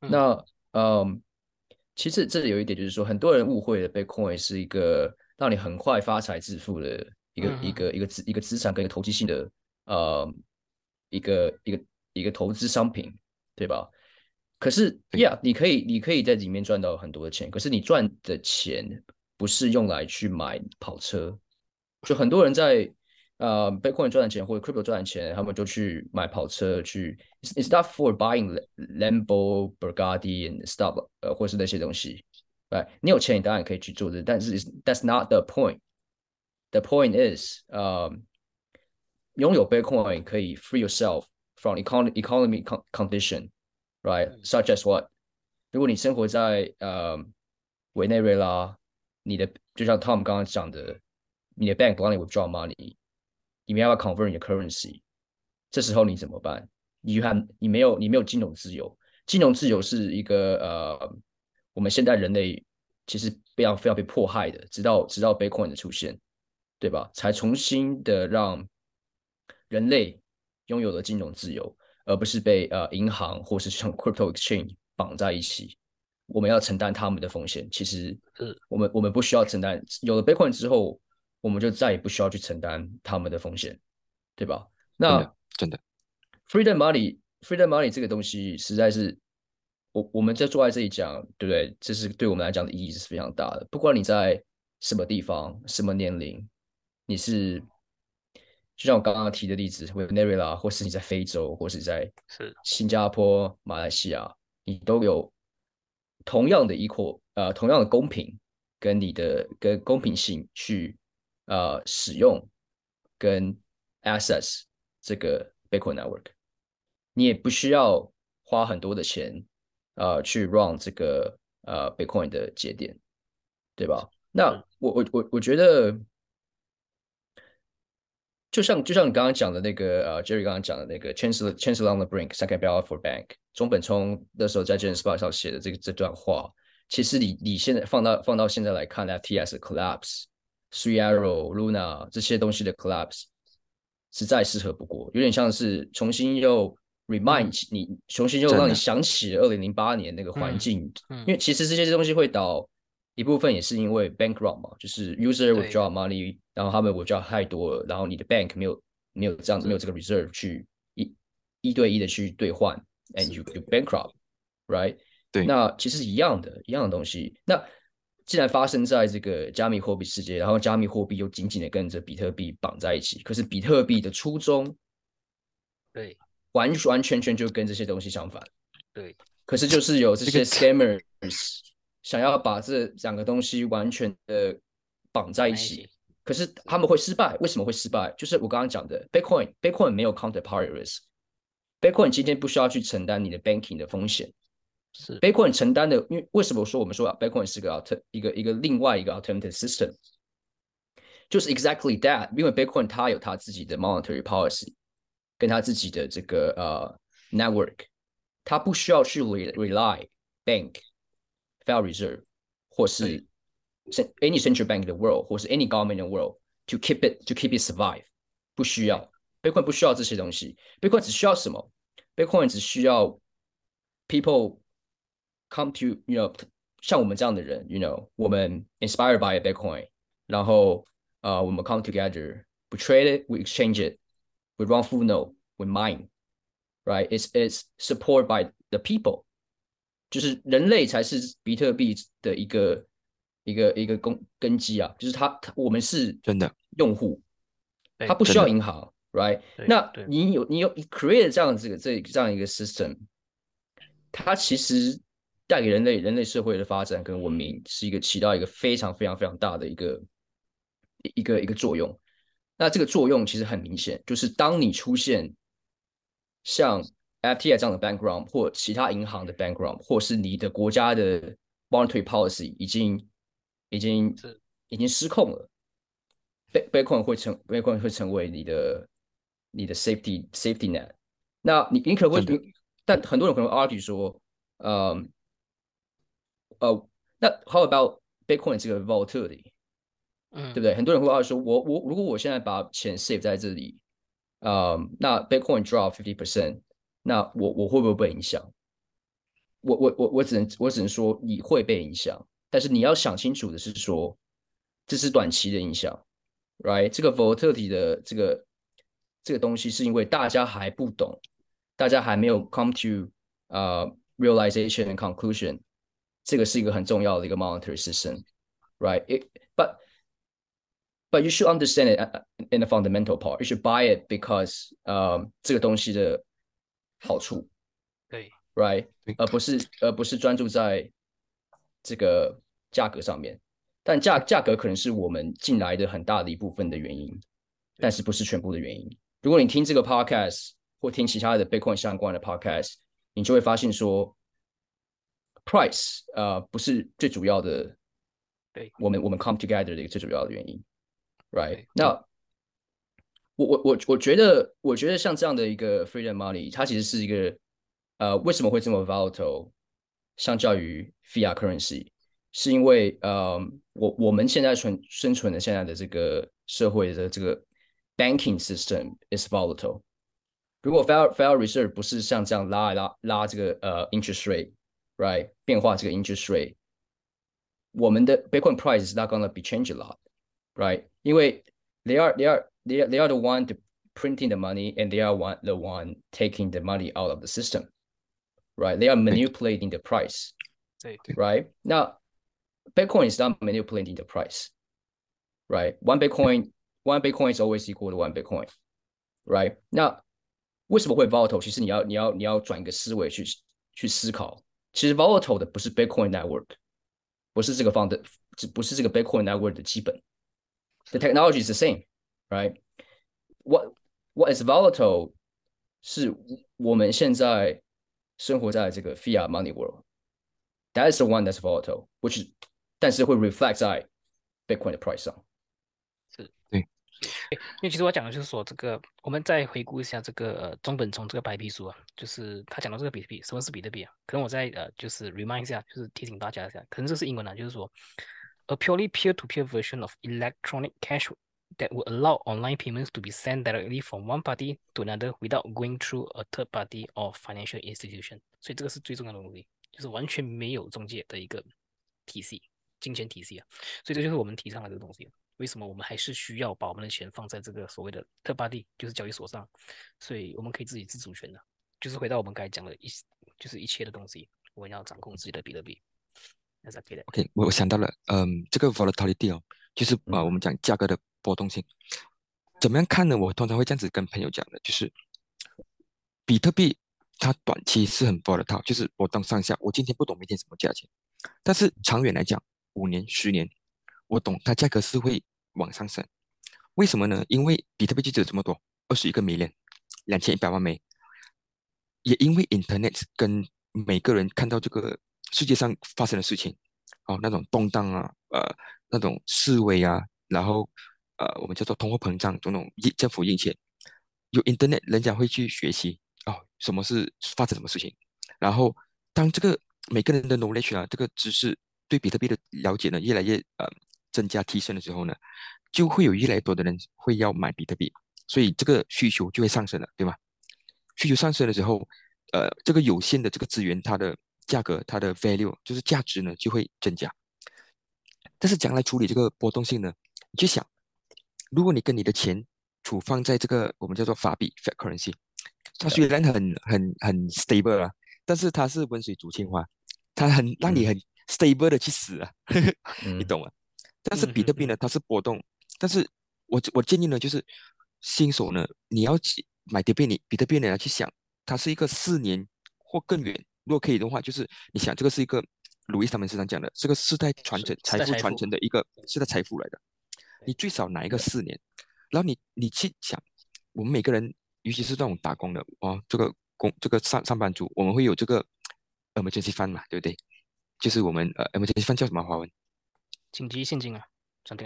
嗯那嗯，其实这里有一点就是说，很多人误会了 Bitcoin 是一个让你很快发财致富的一个、嗯一。个一个资一个资产跟一个投机性的呃一个一个一个投资商品，对吧？可是对，Yeah，你可以你可以在里面赚到很多的钱，可是你赚的钱不是用来去买跑车，就很多人在呃 Bitcoin 赚的钱或者 Crypto 赚的钱，他们就去买跑车去，It's it's not for buying Lambo、Bugatti and stuff，呃，或是那些东西。right？你有钱，你当然可以去做这，但是 it's- that's not the point。The point is，呃，拥有 Bitcoin 可以 free yourself from econ economy con condition，right？Such as what？如果你生活在呃委内瑞拉，你的就像 Tom 刚刚讲的，你的 bank 不让你 withdraw money， 你没办法 convert 你的 currency，这时候你怎么办？你看你没有你没有金融自由，金融自由是一个呃我们现在人类其实非常非常被迫害的，直到直到 Bitcoin 的出现，对吧？才重新的让人类拥有了金融自由，而不是被呃银行或是像 crypto exchange 绑在一起。我们要承担他们的风险，其实我们我们不需要承担。有了 Bitcoin 之后，我们就再也不需要去承担他们的风险，对吧？那真的，freedom money，freedom money 这个东西实在是。我我们在坐在这里讲，对不对？这是对我们来讲的意义是非常大的。不管你在什么地方、什么年龄，你是就像我刚刚提的例子，或者 Nerila，或是你在非洲，或是在是新加坡、马来西亚，你都有同样的 equal 呃同样的公平跟你的跟公平性去呃使用跟 access 这个 Bitcoin network，你也不需要花很多的钱。呃，去 run 这个呃 Bitcoin 的节点，对吧？那我我我我觉得，就像就像你刚刚讲的那个呃，Jerry 刚刚讲的那个 Chancellor Chancellor on the brink, second bailout for bank，中本聪那时候在 James Spot 上写的这个这段话，其实你你现在放到放到现在来看，FTS 的 s u e a r r o Luna 这些东西的 Clubs，实在适合不过，有点像是重新又 remind 你，重新又让你想起二零零八年那个环境、因为其实这些东西会导。一部分也是因为 bankrupt 嘛，就是 user withdraw money，然后他们 withdraw 太多了，然后你的 bank 没有没有这样子没有这个 reserve 去一一对一的去兑换，and you you bankrupt，right？对，那其实是一样的，一样的东西。那既然发生在这个加密货币世界，然后加密货币又紧紧的跟着比特币绑在一起，可是比特币的初衷，对。完完全全就跟这些东西相反，对。可是就是有这些 scammers 想要把这两个东西完全的绑在一起，可是他们会失败。为什么会失败？就是我刚刚讲的，Bitcoin，Bitcoin 没有 counterparty risk，Bitcoin 今天不需要去承担你的 banking 的风险，是 Bitcoin 承担的。因为为什么说我们说 Bitcoin 是个 alter 一个一个另外一个 alternative system，就是 exactly that，因为 Bitcoin 它有它自己的 monetary policy。跟它自己的这个呃 network，它不需要去 rely bank Federal Reserve 或是 any central bank in the world 或是 any government in the world to keep it to keep it survive，不需要 Bitcoin 不需要这些东西，Bitcoin 只需要什么？Bitcoin 只需要 people come to you know 像我们这样的人，you know 我们 inspired by Bitcoin，然后呃我们 come together，we trade it，we exchange it。we run full node, we mine, right? It's it's supported by the people，就是人类才是比特币的一个一个一个根根基啊，就是他我们是真的用户，他不需要银行，right？那你有你有 create 这样子个这这样一个 system，它其实带给人类人类社会的发展跟文明是一个起到一个非常非常非常大的一个一个一个作用。那这个作用其实很明显，就是当你出现像 FTI 这样的 background 或其他银行的 background，或是你的国家的 monetary policy 已经已经已经失控了，Bitcoin 会成 Bitcoin 会成为你的你的 safety safety net。那你你可能会，但很多人可能 argue 说，呃呃，那 how about Bitcoin 这个 volatility？嗯对不对？很多人会话说，我我如果我现在把钱 save 在这里，啊，那 Bitcoin drop fifty percent，那我我会不会被影响？我我我我只能我只能说你会被影响，但是你要想清楚的是说，这是短期的影响，right？这个 volatility 的这个这个东西是因为大家还不懂，大家还没有 come to 呃 realization and conclusion，这个是一个很重要的一个 monetary system，right？But But you should understand it in the fundamental part. You should buy it because 呃这个东西的好处，对，right，而不是而不是专注在这个价格上面。但价价格可能是我们进来的很大的一部分的原因，但是不是全部的原因。如果你听这个 podcast 或听其他的 Bitcoin 相关的 podcast，你就会发现说，price 呃不是最主要的，对我们我们 come together 的一个最主要的原因。Right，那我我我我觉得，我觉得像这样的一个 freedom money，它其实是一个呃，为什么会这么 volatile？相较于 fiat currency，是因为呃，我我们现在存生存的现在的这个社会的这个 banking system is volatile。如果 Federal Federal Reserve 不是像这样拉一拉拉这个呃 interest rate，right 变化这个 interest rate，我们的 Bitcoin price is not gonna be changed a lot，right？因为 they are they are they are they are the one to printing the money and they are one the one taking the money out of the system, right? They are manipulating the price, right? Now, Bitcoin is not manipulating the price, right? One Bitcoin, one Bitcoin is always equal to one Bitcoin, right? 那为什么会 volatile？其实你要你要你要转一个思维去去思考， 其实 volatile 的不是 Bitcoin network，不是这个方的，不是这个 Bitcoin network 的基本。The technology is the same, right? What what is volatile 是我们现在生活在这个 fiat money world. That is the one that's volatile, which 但是会 reflect 在 Bitcoin 的 price 上。是，对。 因为其实我讲的就是说，这个我们再回顾一下这个呃中本聪这个白皮书啊，就是他讲到这个比特币，什么是比特币啊？可能我再呃就是 remind 一下，就是提醒大家一下，可能这是英文啊，就是说，a purely peer-to-peer version of electronic cash that would allow online payments to be sent directly from one party to another without going through a third party or financial institution。所以这个是最重要的东西，就是完全没有中介的一个体系，金钱体系啊。所以这就是我们提倡的这个东西。为什么我们还是需要把我们的钱放在这个所谓的特巴地，就是交易所上？所以我们可以自己自主权的，就是回到我们刚才讲的一，就是一切的东西，我们要掌控自己的比特币。OK，我我想到了，嗯，这个 volatility 哦，就是啊，我们讲价格的波动性，怎么样看呢？我通常会这样子跟朋友讲的，就是比特币它短期是很 volatile，就是波动上下。我今天不懂明天什么价钱，但是长远来讲，五年、十年。我懂，它价格是会往上升，为什么呢？因为比特币就只有这么多，二十一个 million，两千一百万枚，也因为 Internet 跟每个人看到这个世界上发生的事情，哦，那种动荡啊，呃，那种示威啊，然后呃，我们叫做通货膨胀，种种政府印钱，有 Internet，人家会去学习哦，什么是发生什么事情，然后当这个每个人的 knowledge 啊，这个知识对比特币的了解呢，越来越呃。增加提升的时候呢，就会有越来越多的人会要买比特币，所以这个需求就会上升了，对吗？需求上升的时候，呃，这个有限的这个资源，它的价格，它的 value 就是价值呢就会增加。但是将来处理这个波动性呢，你去想，如果你跟你的钱储放在这个我们叫做法币 （fiat currency），它虽然很很很 stable 啊，但是它是温水煮青蛙，它很让你很 stable 的去死啊，[laughs] 你懂吗？但是比特币呢，它是波动。但是我我建议呢，就是新手呢，你要去买比特币，你比特币你要去想，它是一个四年或更远。如果可以的话，就是你想这个是一个鲁伊他们时常讲的，这个世代传承、财富传承的一个世代财富来的。你最少拿一个四年，然后你你去想，我们每个人，尤其是这种打工的哦，这个工这个上上班族，我们会有这个 emergency fund 嘛，对不对？就是我们呃 emergency fund 叫什么华文？紧急现金啊，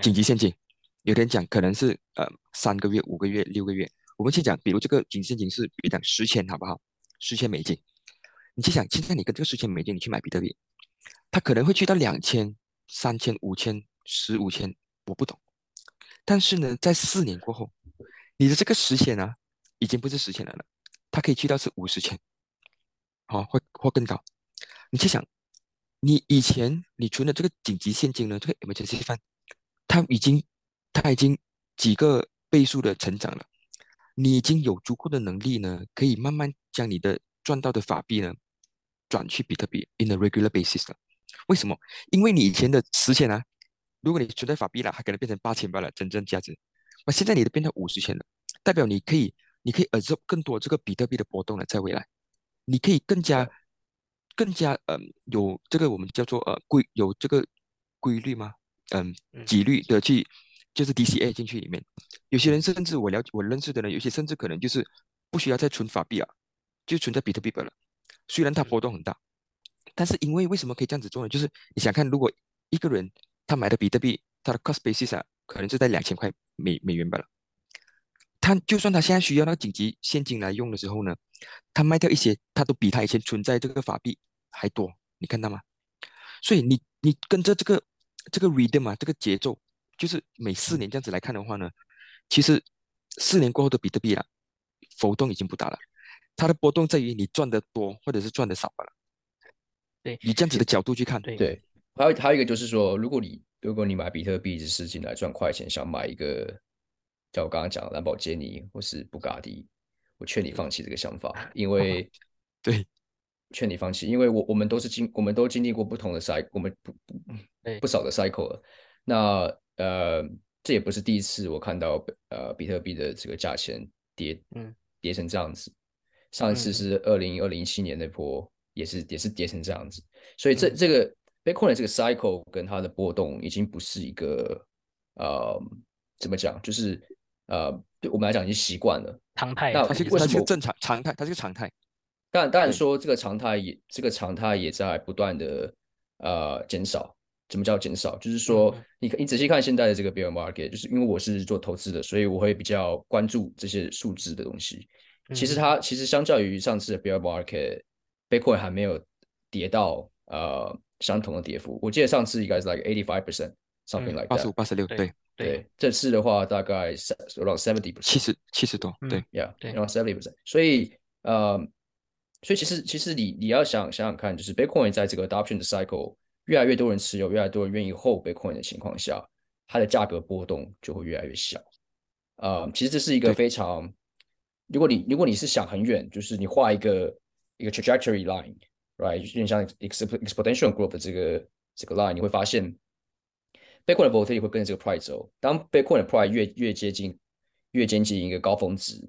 紧急现金，有人讲可能是呃三个月、五个月、六个月。我们先讲，比如这个紧急现金是比如讲十千，好不好？十千美金，你去想，现在你跟这个十千美金你去买比特币，它可能会去到两千、三千、五千、十五千，我不懂。但是呢，在四年过后，你的这个十千啊，已经不是十千了了，它可以去到是五十千，好，或或更高。你去想。你以前你存的这个紧急现金呢，这个 emergency fund，它已经它已经几个倍数的成长了，你已经有足够的能力呢，可以慢慢将你的赚到的法币呢转去比特币 in a regular basis 了。为什么？因为你以前的十千啊，如果你存在法币了，它可能变成八千八了，真正价值。那现在你的变成五十千了，代表你可以你可以 absorb 更多这个比特币的波动了，在未来，你可以更加。更加嗯有这个我们叫做呃规有这个规律吗？嗯，几率的去就是 DCA 进去里面。有些人甚至我了解我认识的人，有些甚至可能就是不需要再存法币啊，就存在比特币本了。虽然它波动很大，但是因为为什么可以这样子做呢？就是你想看，如果一个人他买的比特币，他的 cost basis 啊，可能就在两千块美美元本了。他就算他现在需要那个紧急现金来用的时候呢，他卖掉一些，他都比他以前存在这个法币。还多，你看到吗？所以你你跟着这个这个 rhythm 啊，这个节奏，就是每四年这样子来看的话呢，其实四年过后的比特币啊，浮动已经不大了，它的波动在于你赚的多或者是赚的少罢了。对，以这样子的角度去看，对对，还有还有一个就是说，如果你如果你买比特币只是进来赚快钱，想买一个像我刚刚讲的兰博基尼或是布加迪，我劝你放弃这个想法，[laughs] 因为对，劝你放弃，因为我我们都是经我们都经历过不同的 cycle，我们不不不少的 cycle 了。那呃，这也不是第一次我看到呃比特币的这个价钱跌，嗯，跌成这样子。上一次嗯是二零二零一七年那波，也是也是跌成这样子。所以这嗯这个 Bitcoin 的这个 cycle 跟它的波动已经不是一个呃怎么讲，就是呃对我们来讲已经习惯了。常态那啊，它是一个为什么它是个正常常态，它是个常态。当然，当然对说这个常态也这个常态也在不断的呃减少。怎么叫减少？就是说嗯，你你仔细看现在的这个 bear market，就是因为我是做投资的，所以我会比较关注这些数字的东西。其实嗯它其实相较于上次的 bear market，Bitcoin 还没有跌到呃相同的跌幅。我记得上次应该是 like eighty five percent，something 嗯 like 八十五、八十六，对对，对这次的话大概 around seventy percent。七十七十多，嗯对，Yeah，对 around seventy percent。所以呃，所以其实其实你你要想想想看，就是 Bitcoin 在这个 adoption 的 cycle，越来越多人持有，越来越多人愿意 hold Bitcoin 的情况下，它的价格波动就会越来越小。呃，其实这是一个非常，如果你如果你是想很远，就是你画一个一个 trajectory line，right，有点像 exp exponential growth 的这个这个 line，你会发现 Bitcoin 的 volatility 会跟着这个 price 走。当 Bitcoin 的 price 越越接近越接近一个高峰值，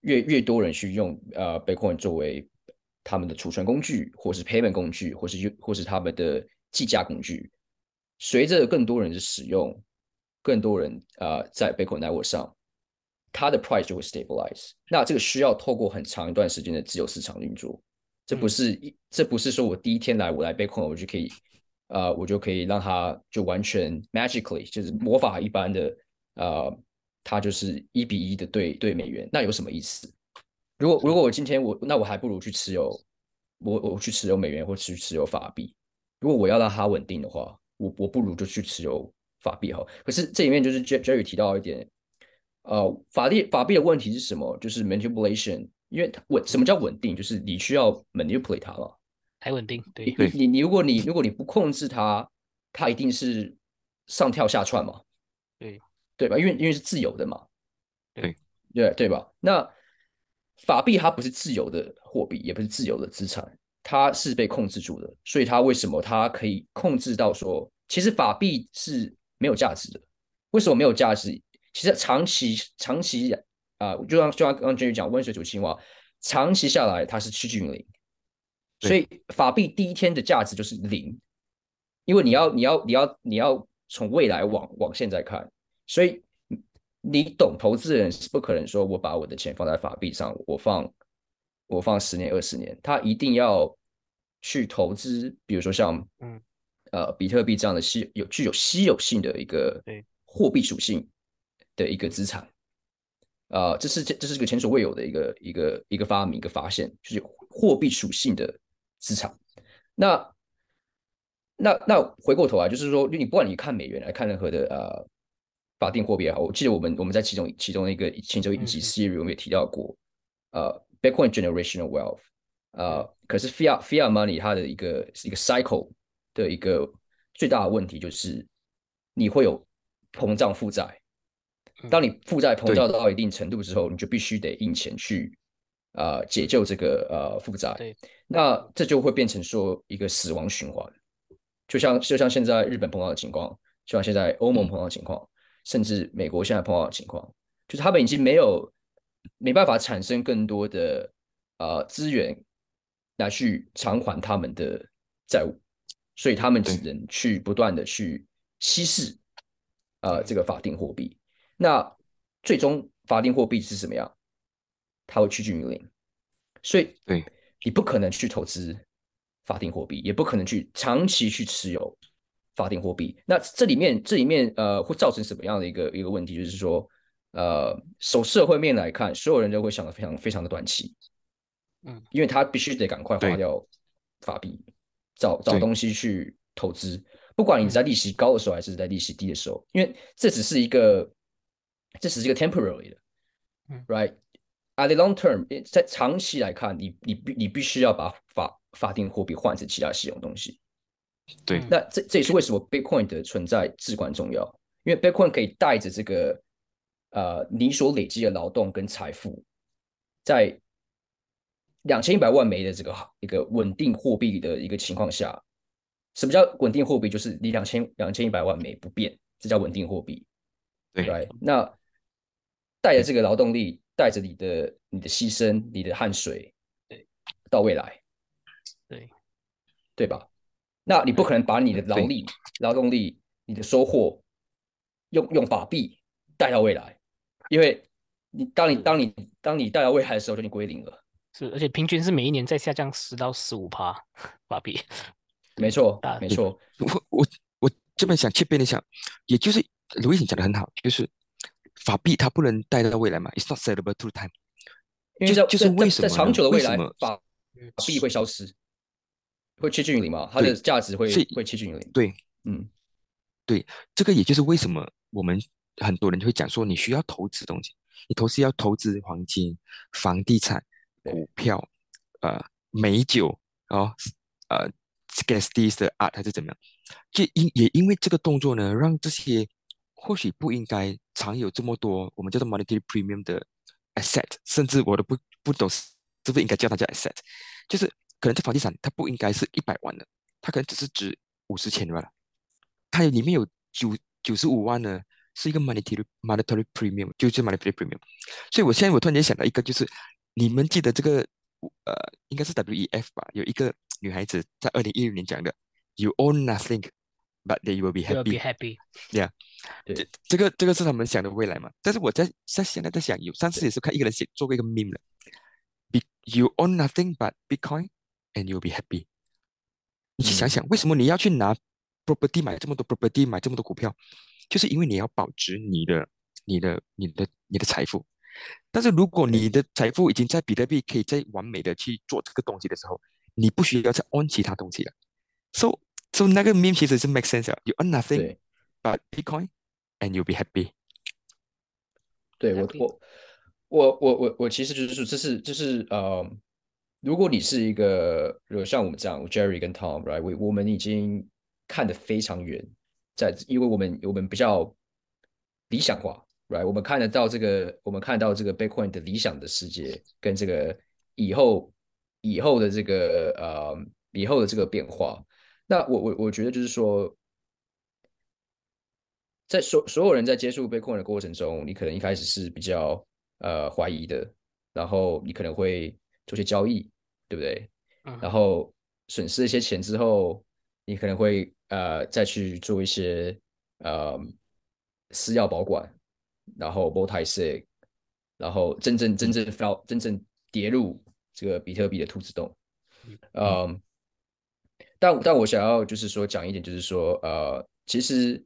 越越多人去用呃 Bitcoin 作为他们的储存工具，或是 payment 工具，或是或是他们的计价工具。随着更多人的使用，更多人呃在 Bitcoin network 上，它的 price 就会 stabilize。那这个需要透过很长一段时间的自由市场运作。这不是一，这不是说我第一天来我来 Bitcoin 我就可以，呃，我就可以让它就完全 magically 就是魔法一般的，呃，它就是一比一的对对美元，那有什么意思？如果如果我今天我那我还不如去持有我我去持有美元或去持有法币。如果我要让它稳定的话，我我不如就去持有法币好。可是这里面就是 Jerry 提到一点，呃，法币法币的问题是什么？就是 manipulation，因为稳什么叫稳定？就是你需要 manipulate 它嘛。才稳定，对你你如果你如果你不控制它，它一定是上跳下窜嘛。对对吧？因为因为是自由的嘛。对对对吧？那法币它不是自由的货币，也不是自由的资产，它是被控制住的。所以它为什么它可以控制到说，其实法币是没有价值的？为什么没有价值？其实长期长期啊、呃，就像就像刚刚 Jerry 讲温水煮青蛙，长期下来它是趋近于零。所以法币第一天的价值就是零，因为你要你要你要你要从未来往往现在看，所以你懂投资人是不可能说我把我的钱放在法币上，我放我放十年二十年，他一定要去投资，比如说像嗯。呃比特币这样的稀有具有稀有性的一个对。货币属性的一个资产。啊、呃，这是这这是一个前所未有的一个一个一个发明一个发现，就是货币属性的资产。那那那回过头来，就是说，你不管你看美元来看任何的呃法定货币也好，我记得我们我们在其中其中一个其中一集 series 我们也提到过，呃，Bitcoin generational wealth，呃，可是 fiat fiat money 它的一个一个 cycle 的一个最大的问题就是你会有膨胀负债。当你负债膨胀到一定程度之后，你就必须得印钱去呃解救这个呃负债。对，那这就会变成说一个死亡循环，就像就像现在日本碰到的情况，就像现在欧盟碰到的情况，甚至美国现在碰到的情况，就是他们已经没有没办法产生更多的呃资源来去偿还他们的债务，所以他们只能去不断的去稀释呃这个法定货币。那最终法定货币是什么样？它会趋近于零，所以对。你不可能去投资法定货币，也不可能去长期去持有法定货币。那这里面这里面呃会造成什么样的一个一个问题？就是说，呃，从社会面来看，所有人都会想的非常非常的短期，嗯，因为他必须得赶快花掉法币，找找东西去投资，不管你在利息高的时候还是在利息低的时候，因为这只是一个，这只是一个 temporary 的 the long term，在长期来看，你你必你必须要把法法定货币换成其他使用东西。对，那这这也是为什么 Bitcoin 的存在至关重要，因为 Bitcoin 可以带着这个呃你所累积的劳动跟财富，在两千一百万枚的这个一个稳定货币的一个情况下，什么叫稳定货币？就是你两千两千一百万枚不变，这叫稳定货币。对，那带着这个劳动力，带着你的你的牺牲、你的汗水，对，到未来，对，对吧？那你不可能把你的劳力、劳动力、你的收获用用法币带到未来，因为你当你当你当你带到未来的时候，就你归零了。是，而且平均是每一年在下降十到十五趴法币。[laughs] 没错，没错。我我我这边想切边的想，也就是卢易斯讲的很好，就是法币它不能带到未来嘛，it's not sellable to time。就是就是为什么在长久的未来，法币会消失，会趋近于零嘛？它的价值会会趋近于零。对，嗯，对，这个也就是为什么我们很多人就会讲说，你需要投资东西，你投资要投资黄金、房地产。股票，呃，美酒，哦，呃 s c a s t i s 的 art 还是怎么样？就因也因为这个动作呢，让这些或许不应该常有这么多我们叫做 monetary premium 的 asset，甚至我都不不懂是不是应该叫它叫 asset，就是可能这房地产它不应该是一百万的，它可能只是值五十千万，它里面有九九十五万呢，是一个 monetary monetary premium，就是 monetary premium。所以我现在我突然间想到一个就是。你们记得这个呃，应该是 W E F 吧？有一个女孩子在二零一六年讲的，You own nothing, but they will be happy. happy. Yeah，这这个这个是他们想的未来嘛？但是我在在现在在想，有上次也是看一个人写做过一个 meme 了，Be you own nothing but Bitcoin and you'll be happy。你去想想，为什么你要去拿 property 买这么多 property 买这么多股票？就是因为你要保值你的你的你的你的财富。但是如果你的财富已经在比特币可以再完美的去做这个东西的时候，你不需要再 own 其他东西了。So so 那个 meme 其实是 make sense 啊。You own nothing but Bitcoin and you'll be happy。对我我我我我我其实就是说，这是这是呃，如果你是一个，如果像我们这样，Jerry 跟 Tom，right，我我们已经看得非常远，在因为我们我们比较理想化。Right，我们看得到这个，我们看到这个 Bitcoin 的理想的世界，跟这个以后以后的这个呃以后的这个变化。那我我我觉得就是说，在所所有人在接触 Bitcoin 的过程中，你可能一开始是比较呃怀疑的，然后你可能会做些交易，对不对？然后损失一些钱之后，你可能会呃再去做一些呃私钥保管。然后 multi sig，然后真正真正 fell 真正跌入这个比特币的兔子洞，嗯，但但我想要就是说讲一点，就是说呃，其实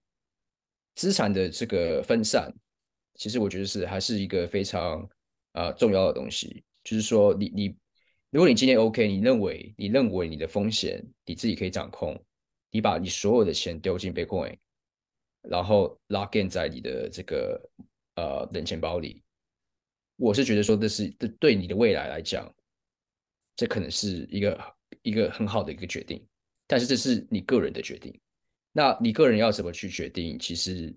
资产的这个分散，其实我觉得是还是一个非常啊重要的东西。就是说你你如果你今天 OK，你认为你认为你的风险你自己可以掌控，你把你所有的钱丢进 Bitcoin，然后 lock in 在你的这个。呃，冷钱包里，我是觉得说这是对对你的未来来讲，这可能是一个一个很好的一个决定，但是这是你个人的决定。那你个人要怎么去决定？其实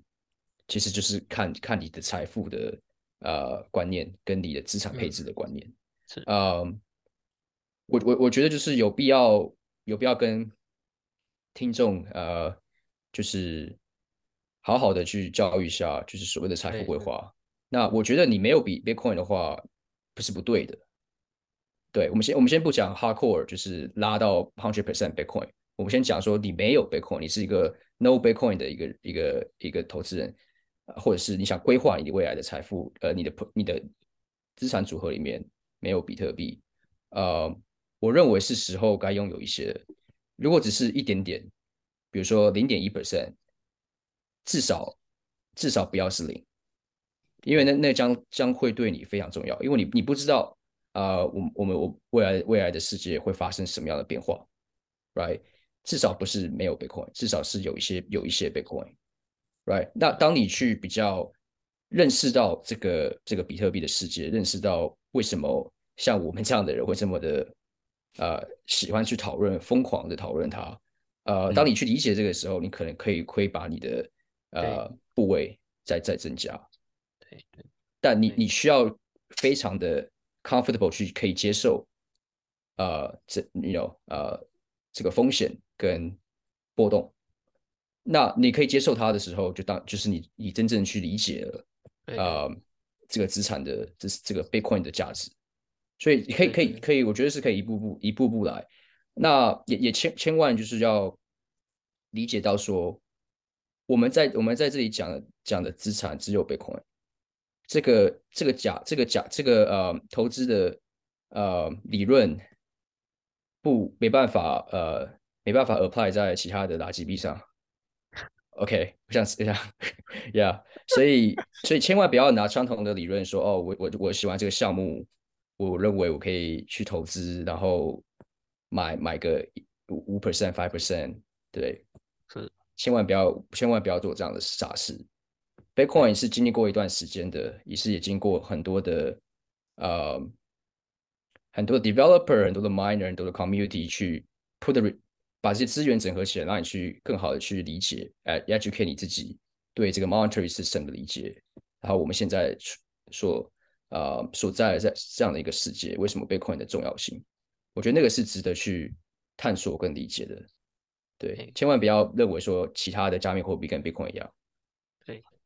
其实就是看看你的财富的呃观念跟你的资产配置的观念。是呃，我我我觉得就是有必要有必要跟听众呃就是。好好的去教育一下，就是所谓的财富规划。那我觉得你没有比 Bitcoin 的话，不是不对的。对我们先，我们先不讲 Hardcore，就是拉到 hundred percent Bitcoin。我们先讲说，你没有 Bitcoin，你是一个 No Bitcoin 的一个一个一个投资人，或者是你想规划你未来的财富，呃，你的你的资产组合里面没有比特币，呃，我认为是时候该拥有一些。如果只是一点点，比如说零点一 percent。至少至少不要是零，因为那那将将会对你非常重要，因为你你不知道啊，我我们我未来未来的世界会发生什么样的变化，right？至少不是没有 Bitcoin，至少是有一些有一些 Bitcoin，right？那当你去比较认识到这个这个比特币的世界，认识到为什么像我们这样的人会这么的呃喜欢去讨论，疯狂的讨论它，呃，当你去理解这个时候，你可能可以可以把你的呃部位再再增加，对对，但你你需要非常的 comfortable 去可以接受，呃，这你有呃这个风险跟波动，那你可以接受它的时候，就当就是你你真正去理解了。呃，这个资产的这是这个 Bitcoin 的价值，所以可以可以可以，我觉得是可以一步步一步步来。那也也千千万就是要理解到说，我们在我们在这里讲的讲的资产只有 Bitcoin，这个这个假这个假这个呃投资的呃理论不没办法呃没办法 apply 在其他的垃圾币上。OK，我想试一下，Yeah，所以所以千万不要拿相同的理论说，哦，我我我喜欢这个项目，我认为我可以去投资，然后买买个五五 percent、five percent，对，是，千万不要千万不要做这样的傻事。Bitcoin 是经历过一段时间的，也是也经过很多的呃很多的 developer、很多的 miner、很多的 community 去 put the 把这些资源整合起来，让你去更好的去理解，呃，educate 你自己对这个 monetary system 的理解。然后我们现在所呃所在在这样的一个世界，为什么 Bitcoin 的重要性？我觉得那个是值得去探索跟理解的。对，千万不要认为说其他的加密货币跟 Bitcoin 一样。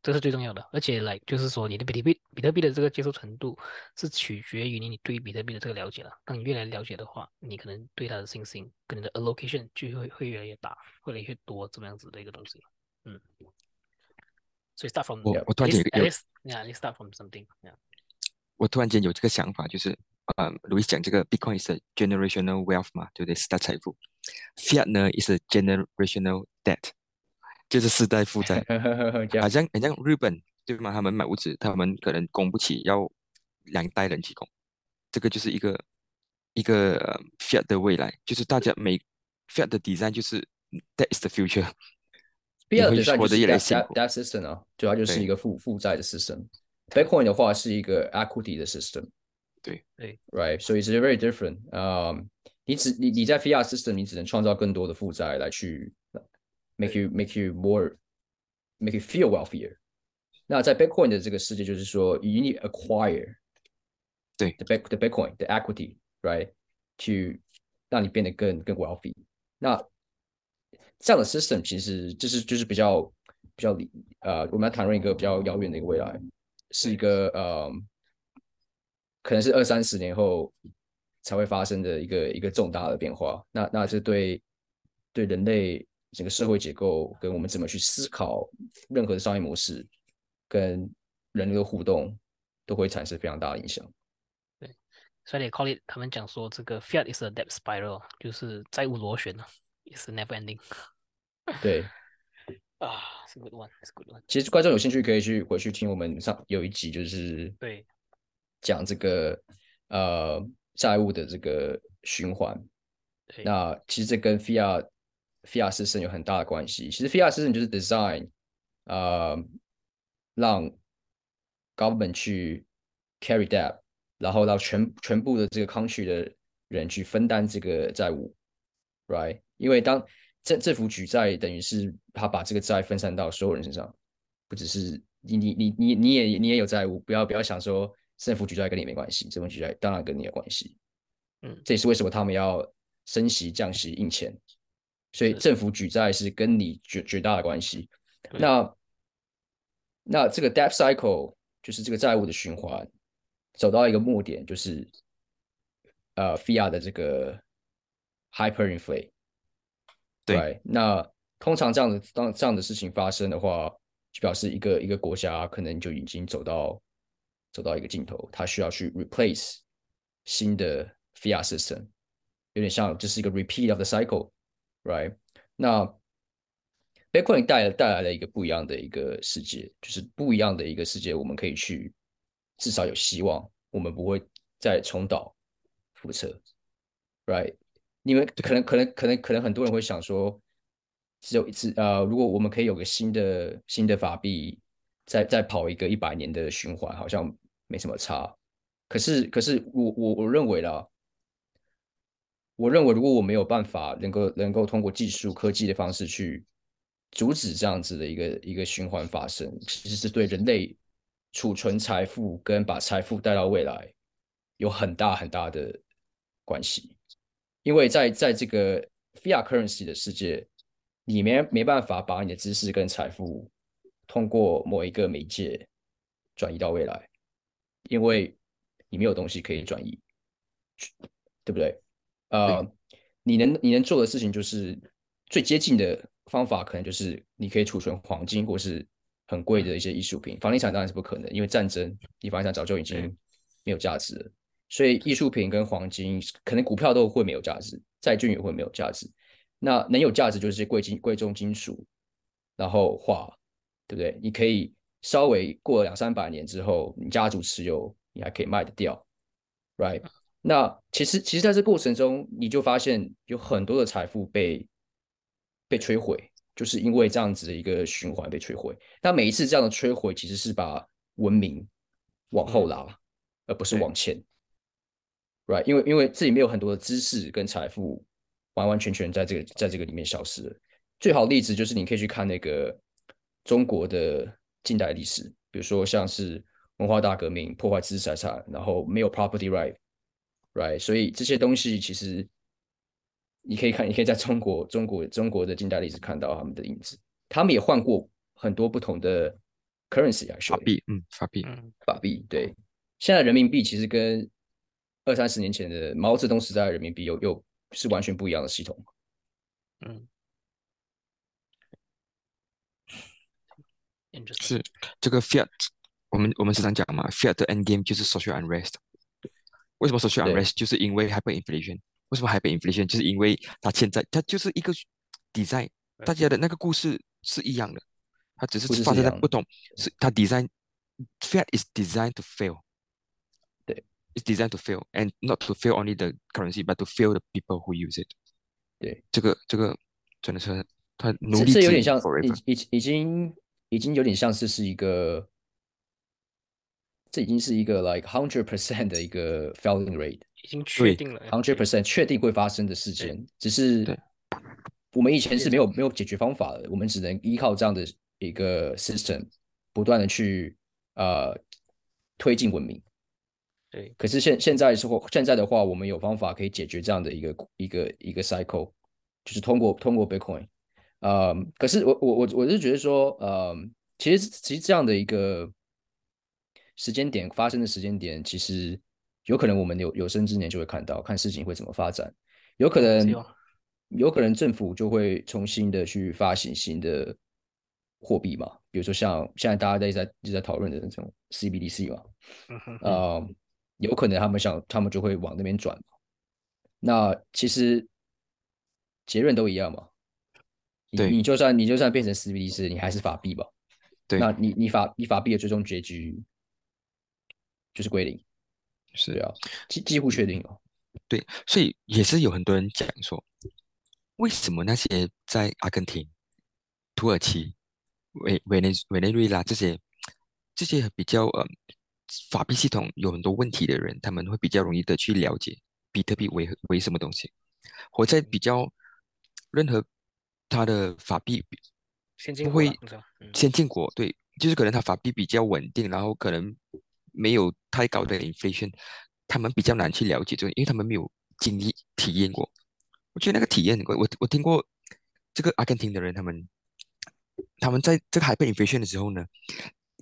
这是最重要的，而且来就是说，你的比特币比特币的这个接受程度是取决于你你对比特币的这个了解了。当你越来越了解的话，你可能对它的信心跟你的 allocation 就会会越来越大，会越来越多这么样子的一个东西。嗯，所以 start from 我我突然间有，yeah，you start from something，yeah。我突然间有这个想法，就是呃，Louis 讲这个 Bitcoin is a generational wealth 嘛，对不对？是大财富，Fiat 呢，is a generational debt。就是世代负债，好像好像日本对吗？他们买屋子，他们可能供不起，要两代人提供。这个就是一个一个 fiat 的未来，就是大家每 fiat 的 design 就是 that is the future。fiat 的 design 就是 that system 啊，主要就是一个负负债的 system。Bitcoin 的话是一个 equity 的 system。对对，right，所以 it's very different。嗯，你只你你在 fiat system，你只能创造更多的负债来去。Make you make you more make you feel wealthier。那在 Bitcoin 的这个世界，就是说，you need acquire 对 the Bit the Bitcoin the equity right to 让你变得更更 wealthy。那这样的 system 其实就是就是比较比较呃，我们要谈论一个比较遥远的一个未来，是一个呃，可能是二三十年后才会发生的一个一个重大的变化。那那是对对人类。整个社会结构跟我们怎么去思考任何的商业模式，跟人的互动，都会产生非常大的影响。对，所以 call it 他们讲说这个 fiat is a debt spiral，就是债务螺旋呢，，is never ending。[laughs] 对，啊，是 good one，是 good one。其实观众有兴趣可以去回去听我们上有一集，就是对讲这个呃债务的这个循环。那其实这跟 fiat Fiat system 有很大的关系。其实 Fiat system 就是 design，呃，让 government 去 carry debt，然后让全全部的这个 country 的人去分担这个债务，right？因为当政政府举债，等于是他把这个债分散到所有人身上，不只是你你你你你也你也有债务，不要不要想说政府举债跟你没关系，政府举债当然跟你有关系。嗯，这也是为什么他们要升息、降息、印钱。所以政府举债是跟你绝绝大的关系。那那这个 debt cycle 就是这个债务的循环走到一个末点，就是呃 fiat 的这个 hyperinflate。对，那通常这样的当这样的事情发生的话，就表示一个一个国家可能就已经走到走到一个尽头，它需要去 replace 新的 fiat system，有点像这是一个 repeat of the cycle。Right，那 Bitcoin 带带来了一个不一样的一个世界，就是不一样的一个世界，我们可以去，至少有希望，我们不会再重蹈覆辙。Right，你们可能可能可能可能很多人会想说，只有一次呃，如果我们可以有个新的新的法币，再再跑一个一百年的循环，好像没什么差。可是可是我我我认为啦，我认为如果我没有办法能够能够通过技术科技的方式去阻止这样子的一个一个循环发生，其实是对人类储存财富跟把财富带到未来有很大很大的关系。因为在在这个 fiat currency 的世界，你没没办法把你的知识跟财富通过某一个媒介转移到未来，因为你没有东西可以转移，对不对？呃，你能你能做的事情就是最接近的方法，可能就是你可以储存黄金或是很贵的一些艺术品。房地产当然是不可能，因为战争，你房地产早就已经没有价值了。所以艺术品跟黄金，可能股票都会没有价值，债券也会没有价值。那能有价值就是些贵金贵重金属，然后画，对不对？你可以稍微过了两三百年之后，你家族持有，你还可以卖得掉，right？那其实其实在这过程中，你就发现有很多的财富被被摧毁，就是因为这样子的一个循环被摧毁。那每一次这样的摧毁，其实是把文明往后拉，而不是往前。right，因为因为这里面有很多的知识跟财富，完完全全在这个在这个里面消失了。最好例子就是你可以去看那个中国的近代历史，比如说像是文化大革命破坏知识财产，然后没有 property right，right，所以这些东西其实你可以看，你可以在中国中国中国的近代历史看到他们的影子。他们也换过很多不同的 currency 啊，法币，嗯，法币，法币，对，现在人民币其实跟二三十年前的毛泽东时代的人民币又又是完全不一样的系统。嗯，是这个 fiat，我们我们时常讲嘛，fiat 的 end game 就是 social unrest。为什么 social unrest？就是因为 hyperinflation。为什么 hyperinflation？就是因为它现在它就是一个 design，大家的那个故事是一样的，它只是发生在不同，是它 design fiat is designed to fail。对 It's designed to fail, and not to fail only the currency, but to fail the people who use it. 对，这个这个真的是他努力。这有点像已已已经已经有点像是是一个，这已经是一个 like hundred percent 的一个 failing rate，已经确定了 hundred percent 确定会发生的事件。只是我们以前是没有没有解决方法的，我们只能依靠这样的一个 system，不断的去呃推进文明。对，可是现现在是或现在的话，我们有方法可以解决这样的一个一个一个 cycle，就是通过通过 Bitcoin，呃，可是我我我我是觉得说，呃，其实其实这样的一个时间点发生的时间点，其实有可能我们有有生之年就会看到，看事情会怎么发展，有可能有可能政府就会重新的去发行新的货币嘛，比如说像现在大家在在一直在讨论的那种 CBDC 嘛，呃。有可能他们想，他们就会往那边转。那其实结论都一样嘛。对，你就算你就算变成 CBDC，你还是法币吧。对，那你你法你法币的最终结局就是归零。是啊，几几乎确定哦。对，所以也是有很多人讲说，为什么那些在阿根廷、土耳其、委委内委内瑞拉这些这些比较呃。法币系统有很多问题的人，他们会比较容易的去了解比特币为为什么东西。活在比较任何他的法币不会先进国，对，就是可能他法币比较稳定，然后可能没有太高的 inflation，他们比较难去了解这个，因为他们没有经历体验过。我觉得那个体验，我我我听过这个阿根廷的人，他们他们在这个 hyperinflation 的时候呢，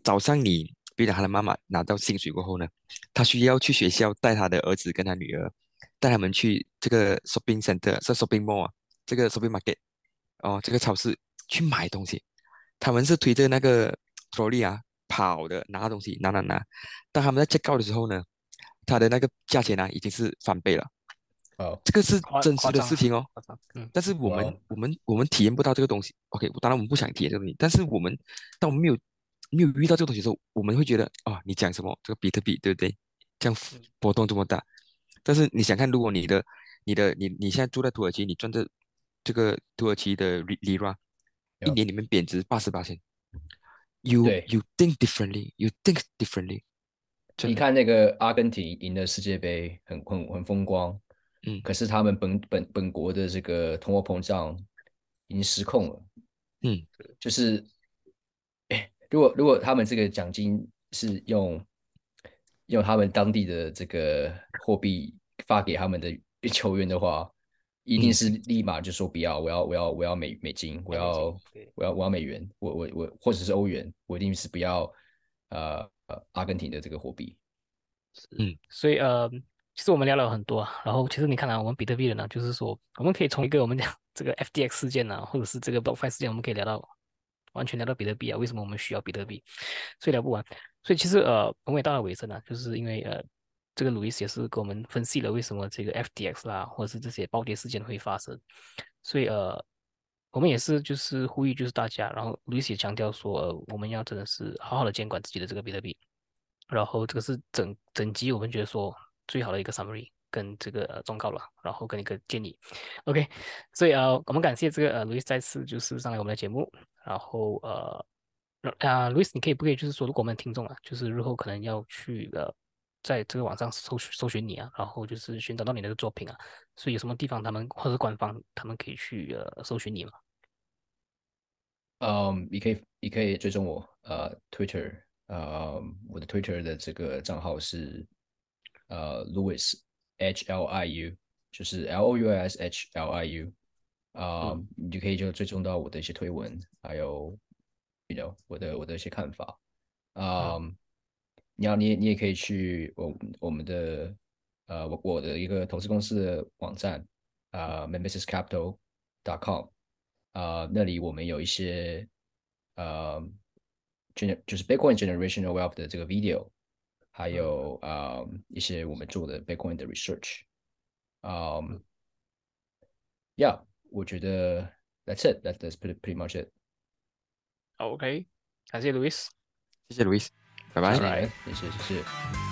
早上你。比如他的妈妈拿到薪水过后呢，他需要去学校带他的儿子跟他女儿，带他们去这个 shopping center，是 shopping mall 啊，这个 shopping market，哦，这个超市去买东西。他们是推着那个 trolley 啊跑的，拿东西拿拿拿。当他们在 check out 的时候呢，他的那个价钱呢已经是翻倍了。哦，这个是真实的事情哦。嗯。但是我们我们我们体验不到这个东西。OK，当然我们不想体验这个东西，但是我们当我们没有。没有遇到这个东西的时候，我们会觉得啊，你讲什么？这个比特币对不对？这样波动这么大。但是你想看，如果你的你的你你现在住在土耳其，你赚的这个土耳其的 lira，一年里面贬值八十八千。You 对。you think differently, you think differently。你看那个阿根廷赢了世界杯，很很很风光，嗯。可是他们本本本国的这个通货膨胀已经失控了，嗯，就是，哎，如果如果他们这个奖金是用用他们当地的这个货币发给他们的球员的话，一定嗯是立马就说不要，我要我要我要美美金，我要我要我要美元，我我我或者是欧元，我一定是不要呃呃阿根廷的这个货币。嗯所以呃，其实我们聊了很多啊，然后其实你看啊，我们比特币人呢，就是说我们可以从一个我们讲这个 F D X 事件呢、或者是这个 BlockFi 事件，我们可以聊到完全聊到比特币啊，为什么我们需要比特币，所以聊不完。所以其实呃，我们也到了尾声了，就是因为呃，这个路易斯也是给我们分析了为什么这个 F D X 啦，或者是这些暴跌事件会发生，所以呃。我们也是，就是呼吁，就是大家，然后路易斯也强调说，呃，我们要真的是好好的监管自己的这个比特币，然后这个是整整集我们觉得说最好的一个 summary 跟这个呃忠告了，然后跟一个建议。OK，所以呃我们感谢这个呃 Louis 再次就是上来我们的节目，然后呃啊 Louis 你可以不可以就是说如果我们听众啊，就是日后可能要去呃在这个网上搜寻搜寻你啊，然后就是寻找到你的作品啊，所以有什么地方他们或者官方他们可以去呃搜寻你吗？嗯，你可以你可以追踪我，呃，Twitter，呃，我的 Twitter 的这个账号是呃 Louis H L I U，就是 L O U S H L I U，啊、嗯。你就可以就追踪到我的一些推文，还有，you know，我的我的一些看法，啊、你要你也你也可以去我我们的呃我我的一个投资公司的网站啊、m e m b e s Capital.com。啊，那里我们有一些呃，gener 就是 Bitcoin Generational Wealth 的这个 video，还有啊、一些我们做的 Bitcoin 的 research，啊、y e a h 我觉得 that's it，that that's pretty pretty much it。 OK，感谢 Louis。谢谢 Louis， 拜拜。谢谢，谢谢，谢谢。